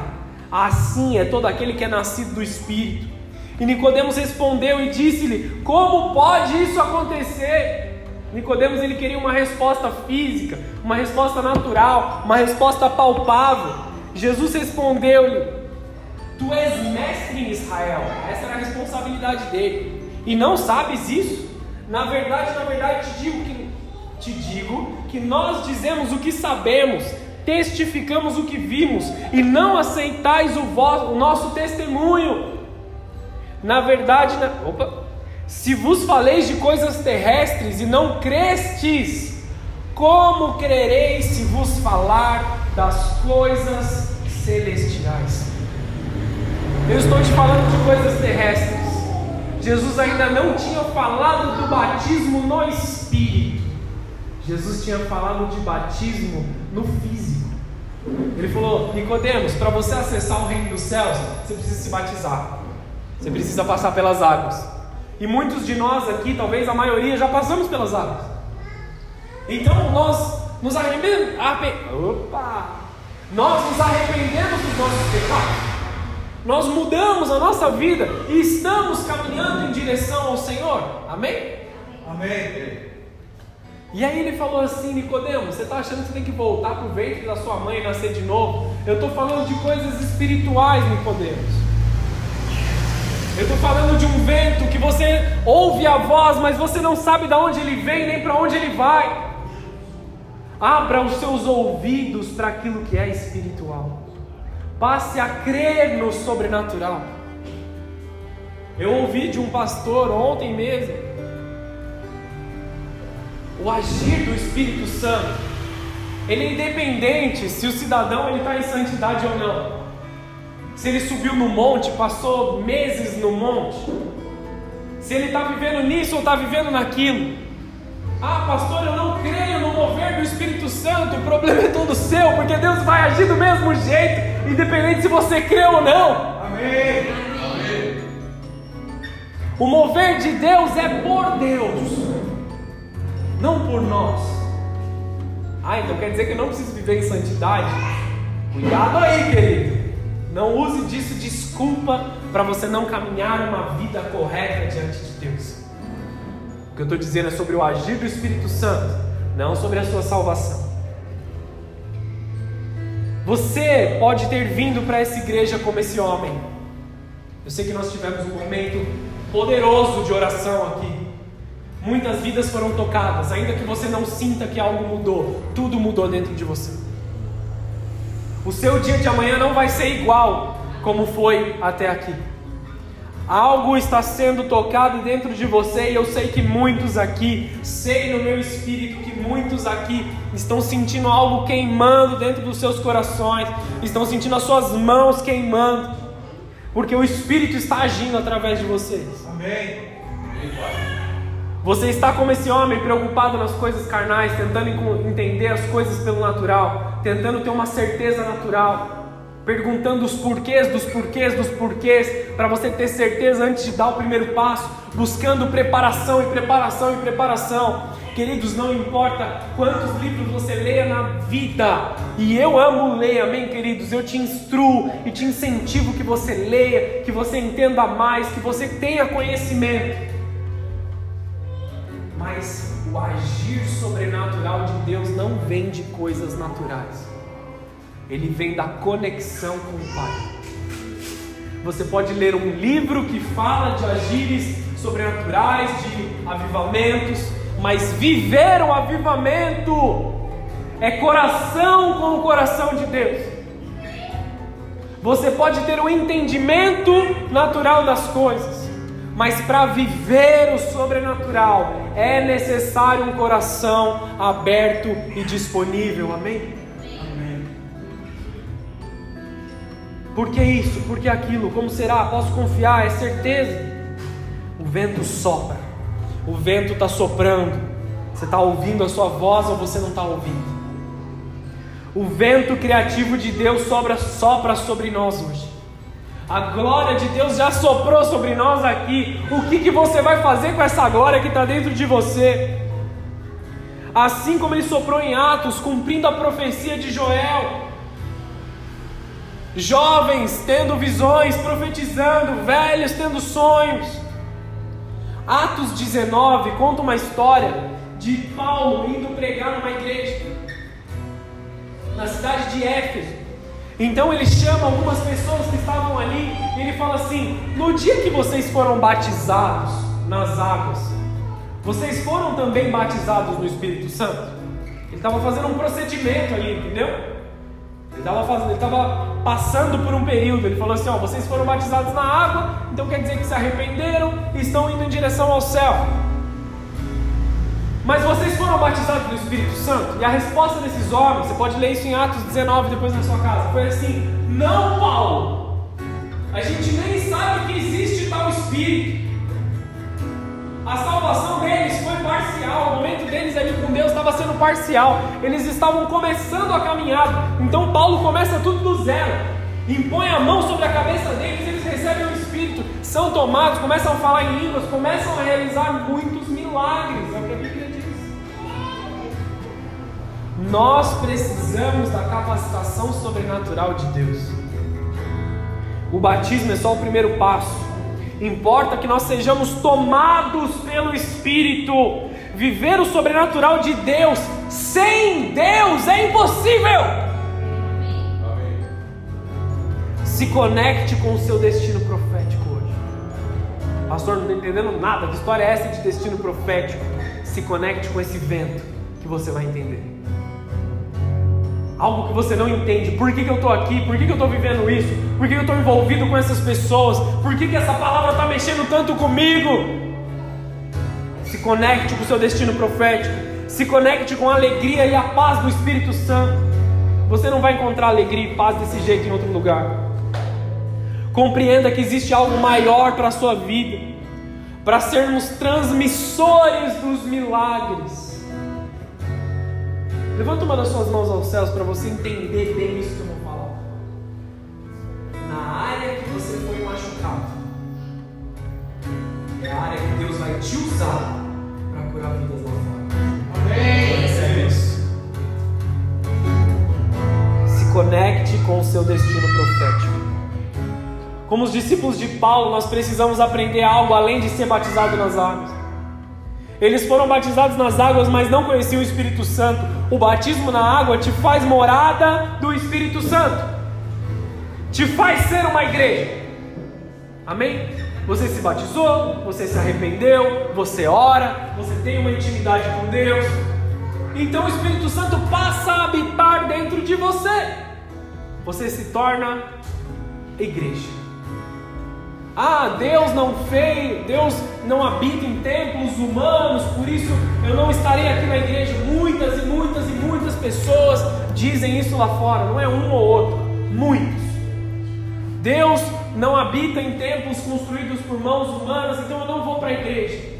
Assim é todo aquele que é nascido do Espírito. E Nicodemos respondeu e disse-lhe: Como pode isso acontecer? Nicodemos ele queria uma resposta física, uma resposta natural, uma resposta palpável. Jesus respondeu-lhe: Tu és mestre em Israel. Essa era a responsabilidade dele. E não sabes isso? Na verdade, na verdade te digo que te digo que nós dizemos o que sabemos testificamos o que vimos e não aceitais o, vosso, o nosso testemunho. Na verdade, na, opa, se vos faleis de coisas terrestres e não crestes, como crereis se vos falar das coisas celestiais? Eu estou te falando de coisas terrestres. Jesus ainda não tinha falado do batismo no Espírito. Jesus tinha falado de batismo no físico. Ele falou: Nicodemos, para você acessar o reino dos céus, você precisa se batizar. Você precisa passar pelas águas. E muitos de nós aqui, talvez a maioria, já passamos pelas águas. Então nós nos arrependemos. Opa! Nós nos arrependemos dos nossos pecados. Nós mudamos a nossa vida e estamos caminhando em direção ao Senhor. Amém? Amém. E aí ele falou assim, Nicodemo, você está achando que você tem que voltar para o ventre da sua mãe e nascer de novo? Eu estou falando de coisas espirituais, Nicodemos. Eu estou falando de um vento que você ouve a voz, mas você não sabe de onde ele vem nem para onde ele vai. Abra os seus ouvidos para aquilo que é espiritual. Passe a crer no sobrenatural. Eu ouvi de um pastor ontem mesmo o agir do Espírito Santo Ele é independente se o cidadão está em santidade ou não. Se ele subiu no monte, passou meses no monte. Se ele está vivendo nisso ou está vivendo naquilo. Ah, pastor, eu não creio no mover do Espírito Santo. O problema é todo seu, porque Deus vai agir do mesmo jeito, independente se você crê ou não. Amém. O mover de Deus é por Deus, não por nós. Ah, então quer dizer que eu não preciso viver em santidade? Cuidado aí, querido. Não use disso desculpa para você não caminhar uma vida correta diante de Deus. O que eu estou dizendo é sobre o agir do Espírito Santo, não sobre a sua salvação. Você pode ter vindo para essa igreja como esse homem. Eu sei que nós tivemos um momento poderoso de oração aqui. Muitas vidas foram tocadas, ainda que você não sinta que algo mudou, tudo mudou dentro de você. O seu dia de amanhã não vai ser igual como foi até aqui. Algo está sendo tocado dentro de você e eu sei que muitos aqui, sei no meu espírito que muitos aqui estão sentindo algo queimando dentro dos seus corações, estão sentindo as suas mãos queimando, porque o Espírito está agindo através de vocês. Amém. Você está como esse homem preocupado nas coisas carnais, tentando entender as coisas pelo natural, tentando ter uma certeza natural perguntando os porquês dos porquês dos porquês, para você ter certeza antes de dar o primeiro passo, buscando preparação e preparação e preparação. Queridos, não importa quantos livros você leia na vida, e eu amo ler, amém, queridos? Eu te instruo e te incentivo que você leia, que você entenda mais, que você tenha conhecimento. Mas o agir sobrenatural de Deus não vem de coisas naturais ele vem da conexão com o Pai. Você pode ler um livro que fala de agires sobrenaturais, de avivamentos, mas viver o avivamento é coração com o coração de Deus. Você pode ter o um entendimento natural das coisas, mas para viver o sobrenatural é necessário um coração aberto e disponível. Amém? Por que isso? Por que aquilo? Como será? Posso confiar? É certeza. O vento sopra. O vento está soprando. Você está ouvindo a sua voz ou você não está ouvindo? O vento criativo de Deus sobra, sopra sobre nós hoje. A glória de Deus já soprou sobre nós aqui. O que, que você vai fazer com essa glória que está dentro de você? Assim como ele soprou em Atos, cumprindo a profecia de Joel, jovens tendo visões, profetizando, velhos tendo sonhos. Atos 19 conta uma história de Paulo indo pregar numa igreja na cidade de Éfeso. Então ele chama algumas pessoas que estavam ali e ele fala assim: No dia que vocês foram batizados nas águas, vocês foram também batizados no Espírito Santo? Ele estava fazendo um procedimento ali, entendeu? Ele estava passando por um período. Ele falou assim: ó, vocês foram batizados na água, então quer dizer que se arrependeram e estão indo em direção ao céu. Mas vocês foram batizados no Espírito Santo? E a resposta desses homens, você pode ler isso em Atos 19 depois na sua casa, foi assim: Não, Paulo. A gente nem sabe que existe tal Espírito. A salvação deles foi parcial, o momento deles ali com Deus estava sendo parcial, eles estavam começando a caminhada. Então Paulo começa tudo do zero, impõe a mão sobre a cabeça deles, eles recebem o Espírito, são tomados, começam a falar em línguas, começam a realizar muitos milagres, é o que a Bíblia diz. Nós precisamos da capacitação sobrenatural de Deus. O batismo é só o primeiro passo. Importa que nós sejamos tomados pelo Espírito. Viver o sobrenatural de Deus sem Deus é impossível. Se conecte com o seu destino profético hoje. Pastor, não estou entendendo nada. Que história é essa de destino profético? Se conecte com esse vento que você vai entender algo que você não entende. Por que, que eu estou aqui? Por que, que eu estou vivendo isso? Por que, que eu estou envolvido com essas pessoas? Por que, que essa palavra está mexendo tanto comigo? Se conecte com o seu destino profético. Se conecte com a alegria e a paz do Espírito Santo. Você não vai encontrar alegria e paz desse jeito em outro lugar. Compreenda que existe algo maior para a sua vida, para sermos transmissores dos milagres. Levanta uma das suas mãos aos céus para você entender bem isso que eu vou falar. Na área que você foi machucado, é a área que Deus vai te usar para curar vidas lá fora. Amém. Recebe isso. Se conecte com o seu destino profético. Como os discípulos de Paulo, nós precisamos aprender algo além de ser batizado nas águas. Eles foram batizados nas águas, mas não conheciam o Espírito Santo. O batismo na água te faz morada do Espírito Santo, te faz ser uma igreja. Amém? Você se batizou, você se arrependeu, você ora, você tem uma intimidade com Deus. Então o Espírito Santo passa a habitar dentro de você. Você se torna igreja. Ah, Deus não fez, Deus não habita em templos humanos, por isso eu não estarei aqui na igreja. Muitas e muitas e muitas pessoas dizem isso lá fora, não é um ou outro, muitos. Deus não habita em templos construídos por mãos humanas, então eu não vou para a igreja.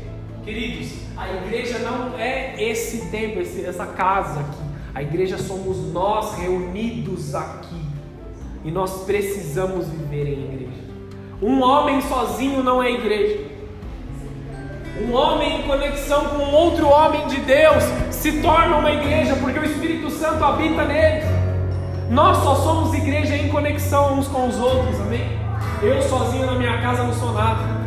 Queridos, a igreja não é esse templo, essa casa aqui. A igreja somos nós reunidos aqui. E nós precisamos viver em igreja. Um homem sozinho não é igreja. Um homem em conexão com outro homem de Deus se torna uma igreja, porque o Espírito Santo habita nele. Nós só somos igreja em conexão uns com os outros, amém? Eu sozinho na minha casa não sou nada.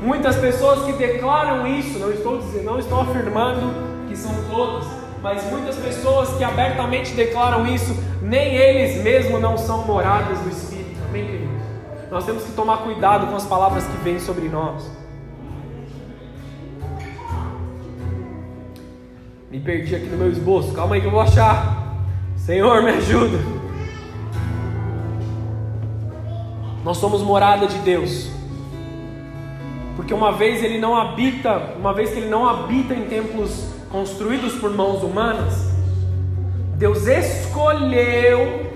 Muitas pessoas que declaram isso, não estou dizendo, não estou afirmando que são todas, mas muitas pessoas que abertamente declaram isso, nem eles mesmos não são moradas do Espírito, amém, queridos? Nós temos que tomar cuidado com as palavras que vêm sobre nós. Me perdi aqui no meu esboço, calma aí que eu vou achar. Senhor, me ajuda. Nós somos morada de Deus. Porque uma vez ele não habita, uma vez que ele não habita em templos construídos por mãos humanas, Deus escolheu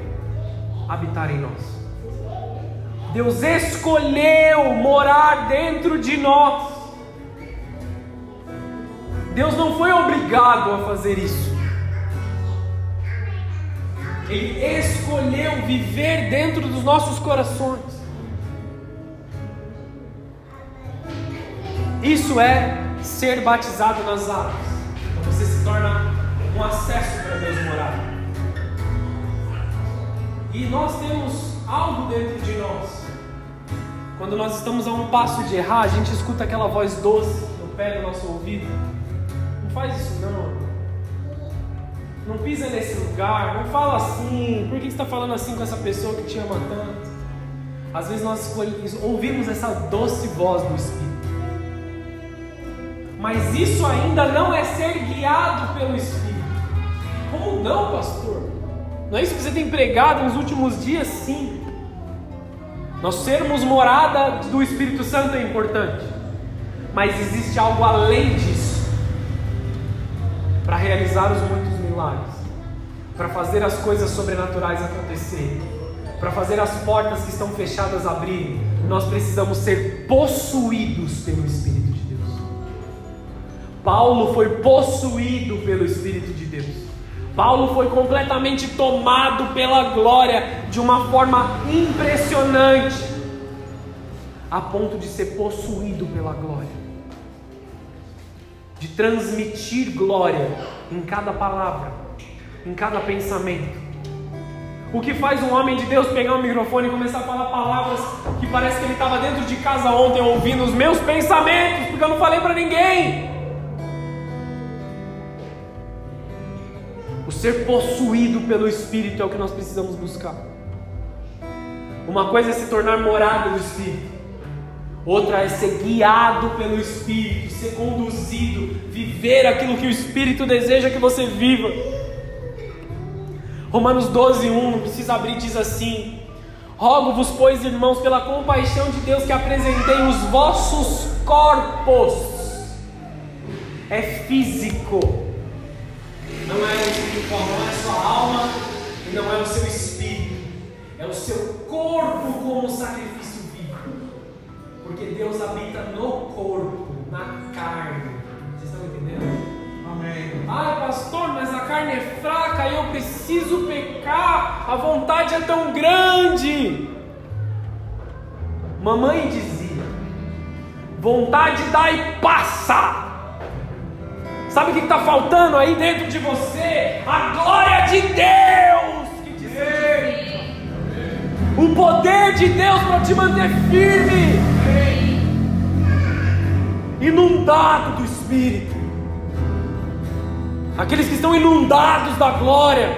habitar em nós. Deus escolheu morar dentro de nós. Deus não foi obrigado a fazer isso. Ele escolheu viver dentro dos nossos corações. Isso é ser batizado nas águas. Então você se torna um acesso para Deus morar. E nós temos algo dentro de nós. Quando nós estamos a um passo de errar, a gente escuta aquela voz doce no pé do nosso ouvido. Não faz isso não. Não pisa nesse lugar, não fala assim. Por que você está falando assim com essa pessoa que te ama tanto? Às vezes nós ouvimos essa doce voz do Espírito. Mas isso ainda não é ser guiado pelo Espírito. Como não, pastor? Não é isso que você tem pregado nos últimos dias? Sim. Nós sermos morada do Espírito Santo é importante. Mas existe algo além disso para realizar os muitos milagres, para fazer as coisas sobrenaturais acontecerem, para fazer as portas que estão fechadas abrirem. Nós precisamos ser possuídos pelo Espírito de Deus. Paulo foi possuído pelo Espírito de Deus. Paulo foi completamente tomado pela glória de uma forma impressionante, a ponto de ser possuído pela glória, de transmitir glória em cada palavra, em cada pensamento. O que faz um homem de Deus pegar um microfone e começar a falar palavras que parece que ele estava dentro de casa ontem ouvindo os meus pensamentos, porque eu não falei para ninguém. Ser possuído pelo Espírito é o que nós precisamos buscar. Uma coisa é se tornar morada do Espírito, outra é ser guiado pelo Espírito, ser conduzido, viver aquilo que o Espírito deseja que você viva. Romanos 12, 1, não precisa abrir, diz assim: Rogo-vos, pois, irmãos, pela compaixão de Deus, que apresentei os vossos corpos. É físico Não é o espiritual, não é a sua alma e não é o seu espírito. É o seu corpo como sacrifício vivo. Porque Deus habita no corpo, na carne. Vocês estão entendendo? Amém. Ai, pastor, mas a carne é fraca e eu preciso pecar. A vontade é tão grande. Mamãe dizia: vontade dá e passa. Sabe o que está faltando aí dentro de você? A glória de Deus que te. O poder de Deus para te manter firme, inundado do Espírito. Aqueles que estão inundados da glória,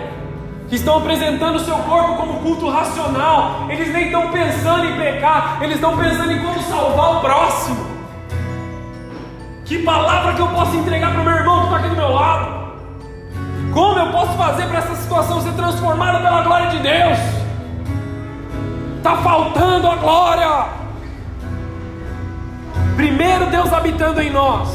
que estão apresentando o seu corpo como culto racional, eles nem estão pensando em pecar, eles estão pensando em como salvar o próximo. Que palavra que eu posso entregar para o meu irmão que está aqui do meu lado? Como eu posso fazer para essa situação ser transformada pela glória de Deus? Está faltando a glória. Primeiro Deus habitando em nós,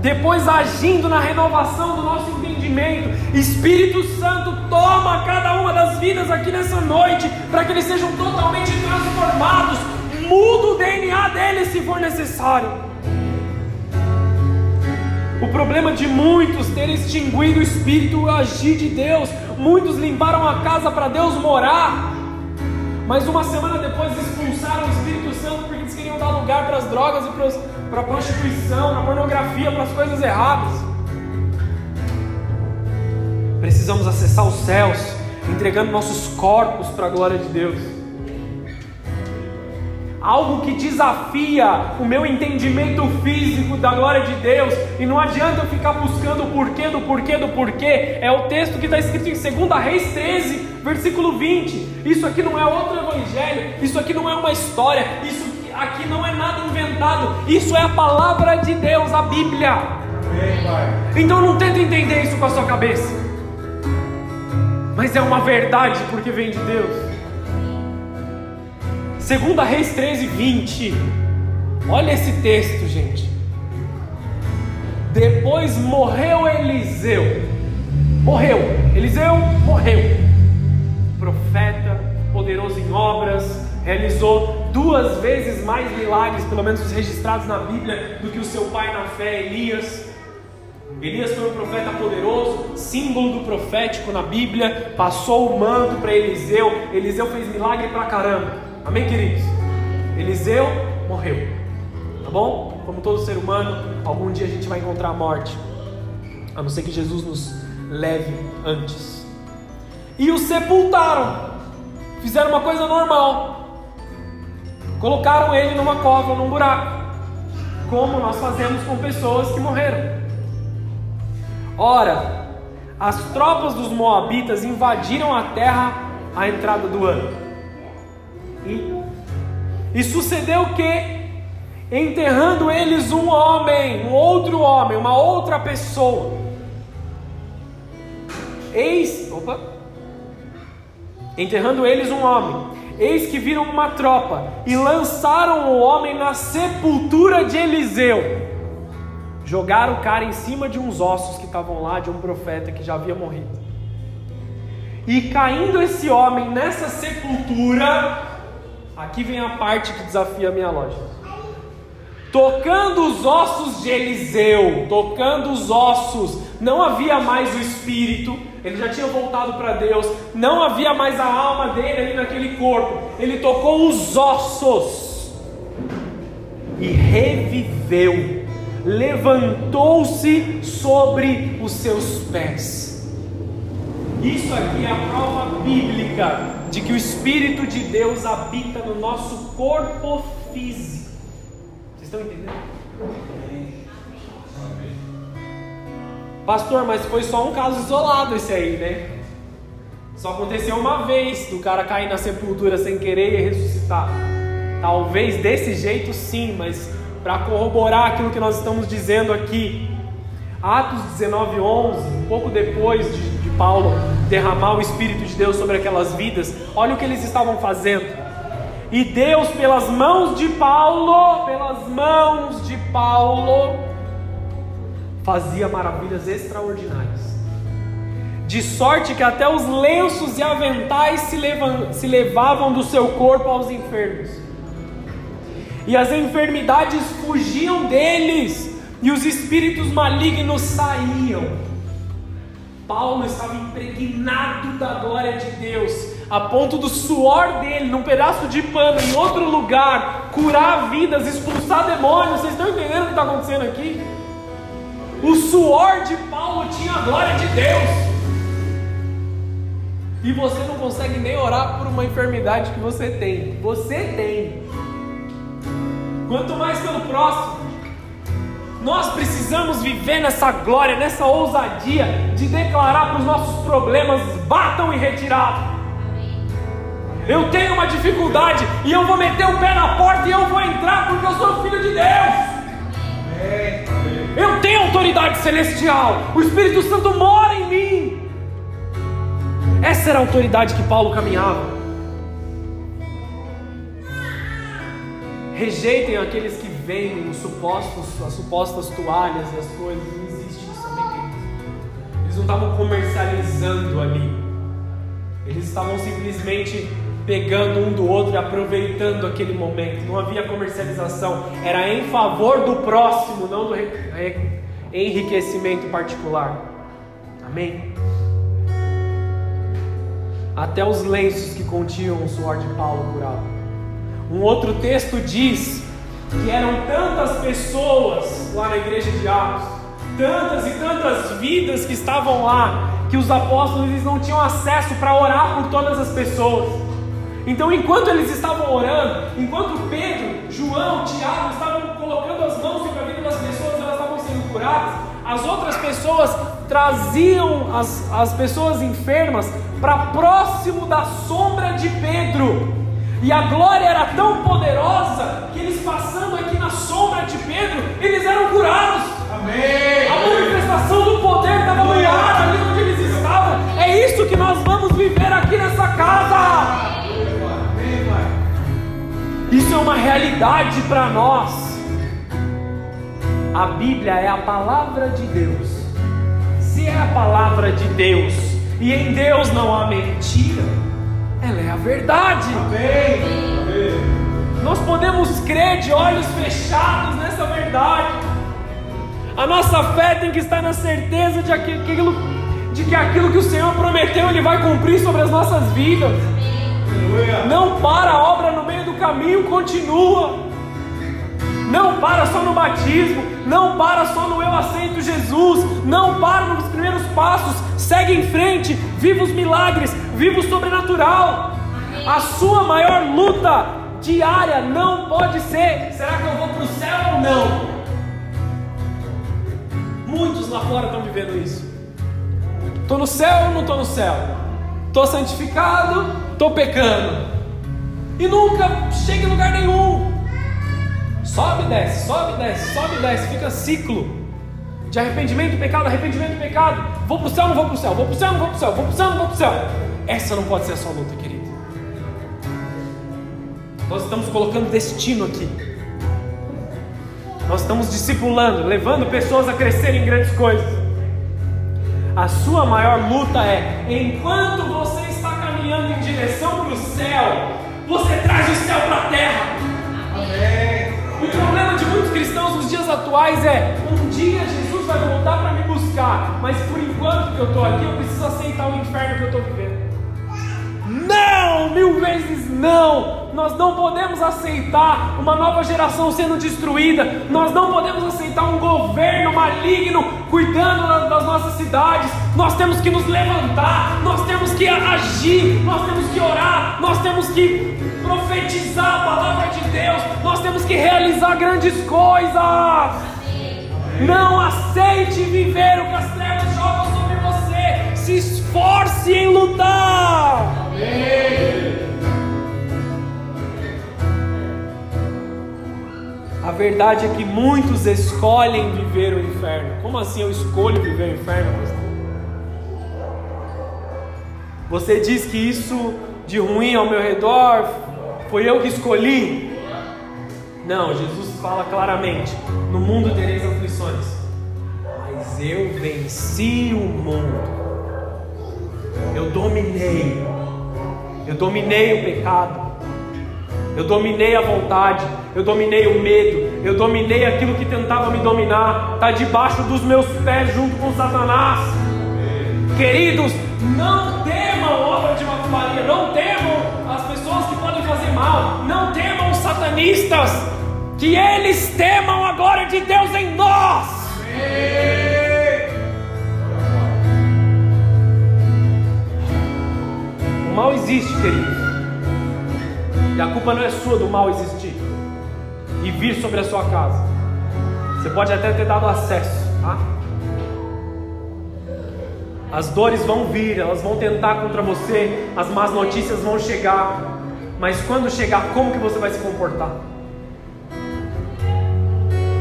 depois agindo na renovação do nosso entendimento. Espírito Santo toma cada uma das vidas aqui nessa noite, para que eles sejam totalmente transformados. Muda o DNA deles se for necessário. O problema de muitos ter extinguido o Espírito agir de Deus. Muitos limparam a casa para Deus morar. Mas uma semana depois expulsaram o Espírito Santo porque eles queriam dar lugar para as drogas e para a prostituição, para a pornografia, para as coisas erradas. Precisamos acessar os céus, entregando nossos corpos para a glória de Deus algo que desafia o meu entendimento físico da glória de Deus, e não adianta eu ficar buscando o porquê do porquê do porquê, é o texto que está escrito em 2 Reis 13, versículo 20. Isso aqui não é outro evangelho, isso aqui não é uma história, isso aqui não é nada inventado, isso é a palavra de Deus, a Bíblia. Então não tenta entender isso com a sua cabeça, mas é uma verdade porque vem de Deus. Segunda Reis 13, 20. Olha esse texto, gente. Depois morreu Eliseu. Morreu. Eliseu morreu. Profeta, poderoso em obras, realizou duas vezes mais milagres, pelo menos os registrados na Bíblia, do que o seu pai na fé, Elias. Elias foi um profeta poderoso, símbolo do profético na Bíblia, passou o manto para Eliseu. Eliseu fez milagre pra caramba. Amém, queridos? Eliseu morreu, tá bom? Como todo ser humano, algum dia a gente vai encontrar a morte, a não ser que Jesus nos leve antes. E o sepultaram, fizeram uma coisa normal, colocaram ele numa cova, num buraco, como nós fazemos com pessoas que morreram. Ora, as tropas dos Moabitas invadiram a terra à entrada do ano. E, e sucedeu que, enterrando eles um homem, um outro homem, uma outra pessoa, eis, opa, enterrando eles um homem, eis que viram uma tropa e lançaram o homem na sepultura de Eliseu. Jogaram o cara em cima de uns ossos que estavam lá, de um profeta que já havia morrido. E caindo esse homem nessa sepultura, Aqui vem a parte que desafia a minha lógica. Tocando os ossos de Eliseu, tocando os ossos, não havia mais o espírito, ele já tinha voltado para Deus, não havia mais a alma dele ali naquele corpo, ele tocou os ossos e reviveu, levantou-se sobre os seus pés. Isso aqui é a prova bíblica de que o Espírito de Deus habita no nosso corpo físico. Vocês estão entendendo? Pastor, mas foi só um caso isolado esse aí, né? Só aconteceu uma vez do cara cair na sepultura sem querer e ressuscitar. Talvez desse jeito sim, mas para corroborar aquilo que nós estamos dizendo aqui, Atos 19, 11, um pouco depois de, de Paulo derramar o Espírito de Deus sobre aquelas vidas, olha o que eles estavam fazendo. E Deus, pelas mãos de Paulo, pelas mãos de Paulo, fazia maravilhas extraordinárias. de sorte que até os lenços e aventais se, levam, se levavam do seu corpo aos enfermos. E as enfermidades fugiam deles, e os espíritos malignos saíam. Paulo estava impregnado da glória de Deus, a ponto do suor dele, num pedaço de pano, em outro lugar, curar vidas, expulsar demônios. Vocês estão entendendo o que está acontecendo aqui? O suor de Paulo tinha a glória de Deus. E você não consegue nem orar por uma enfermidade que você tem. Você tem. Quanto mais pelo próximo. Nós precisamos viver nessa glória, nessa ousadia de declarar para os nossos problemas: batam e retirados. Eu tenho uma dificuldade e eu vou meter o pé na porta e eu vou entrar porque eu sou filho de Deus. Eu tenho autoridade celestial. O Espírito Santo mora em mim. Essa era a autoridade que Paulo caminhava. Rejeitem aqueles que vendem os supostos, as supostas toalhas e as coisas. Não existe isso, Eles não estavam comercializando ali. Eles estavam simplesmente pegando um do outro e aproveitando aquele momento. Não havia comercialização. Era em favor do próximo, não do enriquecimento particular. Amém? Até os lenços que continham o suor de Paulo curavam. Um outro texto diz que eram tantas pessoas lá na igreja de Atos, tantas e tantas vidas que estavam lá, que os apóstolos não tinham acesso para orar por todas as pessoas. Então, enquanto eles estavam orando, enquanto Pedro, João, Tiago estavam colocando as mãos sobre a vida das pessoas, elas estavam sendo curadas, as outras pessoas traziam as, as pessoas enfermas para próximo da sombra de Pedro. E a glória era tão poderosa que eles passando aqui na sombra de Pedro, eles eram curados. Amém. A manifestação do poder estava ar ali onde eles estavam. É isso que nós vamos viver aqui nessa casa. Isso é uma realidade para nós. A Bíblia é a palavra de Deus. Se é a palavra de Deus e em Deus não há mentira, ela é a verdade. Amém. Nós podemos crer de olhos fechados nessa verdade. A nossa fé tem que estar na certeza de, aquilo, de que aquilo que o Senhor prometeu, Ele vai cumprir sobre as nossas vidas. Não para a obra no meio do caminho, continua. Não para só no batismo, não para só no eu aceito Jesus, não para nos primeiros passos, segue em frente, viva os milagres, viva o sobrenatural. A sua maior luta diária não pode ser: será que eu vou para o céu ou não? Muitos lá fora estão vivendo isso. Estou no céu ou não estou no céu? Estou santificado, estou pecando. E nunca chega em lugar nenhum. Sobe e desce, sobe e desce, sobe e desce, fica ciclo de arrependimento, pecado, arrependimento, pecado. Vou para o céu, não vou para o céu, vou para o céu, não vou para o céu, vou para o céu, não vou para o céu. Essa não pode ser a sua luta, querido. Nós estamos colocando destino aqui. Nós estamos discipulando, levando pessoas a crescerem em grandes coisas. A sua maior luta é, enquanto você caminhando em direção para o céu, você traz o céu para a terra. Amém. O problema de muitos cristãos nos dias atuais é: um dia Jesus vai voltar para me buscar, mas por enquanto que eu estou aqui, eu preciso aceitar o inferno que eu estou vivendo. Não, mil vezes não. Nós não podemos aceitar uma nova geração sendo destruída. Nós não podemos aceitar um governo maligno cuidando das nossas cidades. Nós temos que nos levantar, nós temos que agir, nós temos que orar, nós temos que profetizar a palavra de Deus, nós temos que realizar grandes coisas. Não aceite viver o que as trevas jogam sobre você. Se esforce em lutar. A verdade é que muitos escolhem viver o inferno. Como assim eu escolho viver o inferno? Você diz que isso de ruim ao meu redor foi eu que escolhi? Não, Jesus fala claramente: no mundo tereis aflições, mas eu venci o mundo. Eu dominei. Eu dominei o pecado. Eu dominei a vontade. Eu dominei o medo. Eu dominei aquilo que tentava me dominar. Está debaixo dos meus pés junto com Satanás. Queridos, não temam obra de macumbaria. Não temam as pessoas que podem fazer mal. Não temam os satanistas. Que eles temam a glória de Deus em nós. O mal existe, queridos. E a culpa não é sua do mal existir e vir sobre a sua casa. Você pode até ter dado acesso, tá? As dores vão vir, elas vão tentar contra você, as más notícias vão chegar. Mas quando chegar, como que você vai se comportar?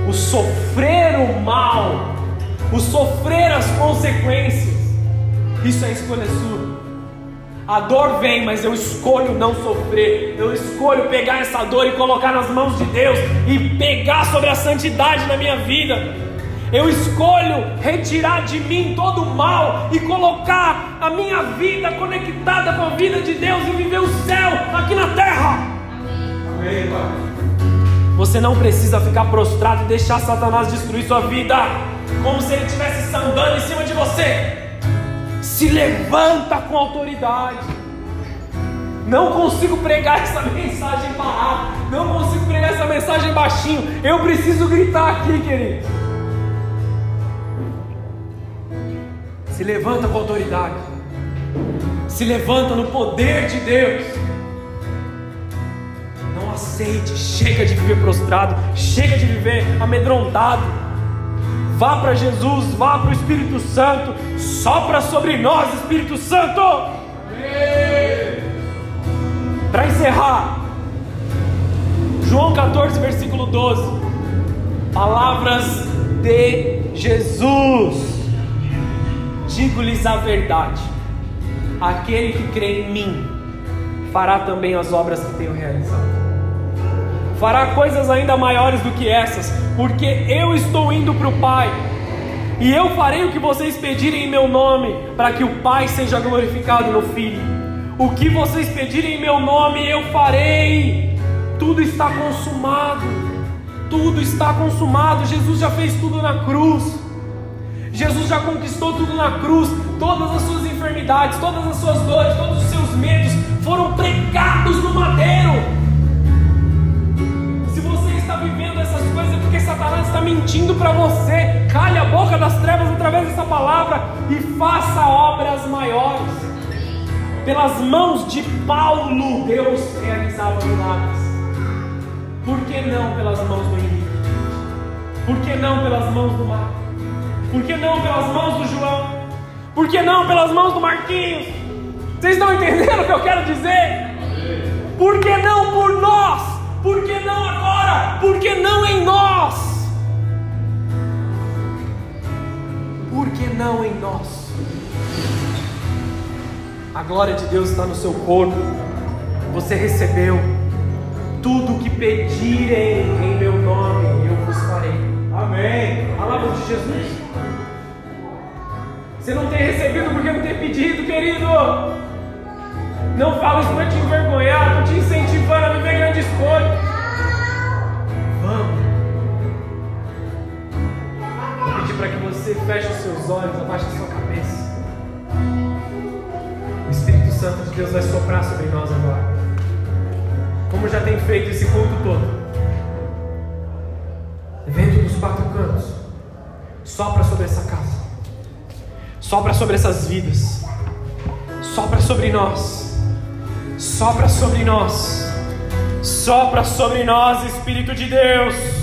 O sofrer o mal, o sofrer as consequências, isso é escolha sua. A dor vem, mas eu escolho não sofrer. Eu escolho pegar essa dor e colocar nas mãos de Deus e pegar sobre a santidade na minha vida. Eu escolho retirar de mim todo o mal e colocar a minha vida conectada com a vida de Deus e viver o céu aqui na terra. Amém. Você não precisa ficar prostrado e deixar Satanás destruir sua vida, como se ele estivesse sambando em cima de você. Se levanta com autoridade. Não consigo pregar essa mensagem parado. Não consigo pregar essa mensagem baixinho. Eu preciso gritar aqui, querido. Se levanta com autoridade. Se levanta no poder de Deus. Não aceite. Chega de viver prostrado. Chega de viver amedrontado. Vá para Jesus, vá para o Espírito Santo. Sopra sobre nós, Espírito Santo. Para encerrar, João 14, versículo 12. Palavras de Jesus. Digo-lhes a verdade: aquele que crê em mim fará também as obras que tenho realizado. Fará coisas ainda maiores do que essas, porque eu estou indo para o Pai. E eu farei o que vocês pedirem em meu nome, para que o Pai seja glorificado no Filho. O que vocês pedirem em meu nome, eu farei. Tudo está consumado. Tudo está consumado. Jesus já fez tudo na cruz. Jesus já conquistou tudo na cruz. Todas as suas enfermidades, todas as suas dores, todos os seus medos foram pregados no madeiro. Vivendo essas coisas é porque Satanás está mentindo para você. Cale a boca das trevas através dessa palavra e faça obras maiores. Pelas mãos de Paulo, Deus realizava milagres. Por que não pelas mãos do Henrique? Por que não pelas mãos do Marco? Por que não pelas mãos do João? Por que não pelas mãos do Marquinhos? Vocês estão entendendo o que eu quero dizer? Por que não por nós? Por que não agora? Por que não em nós? Por que não em nós? A glória de Deus está no seu corpo. Você recebeu tudo o que pedirem em meu nome, eu vos farei. Amém. Palavra de Jesus. Você não tem recebido porque não tem pedido, querido. Não falo isso para te envergonhar, estou te incentivando a viver grandes coisas. Vamos. Vou pedir para que você feche os seus olhos, abaixe a sua cabeça. O Espírito Santo de Deus vai soprar sobre nós agora. Como já tem feito esse culto todo. Vento dos quatro cantos. Sopra sobre essa casa. Sopra sobre essas vidas. Sopra sobre nós. Sopra sobre nós. Sopra sobre nós, Espírito de Deus.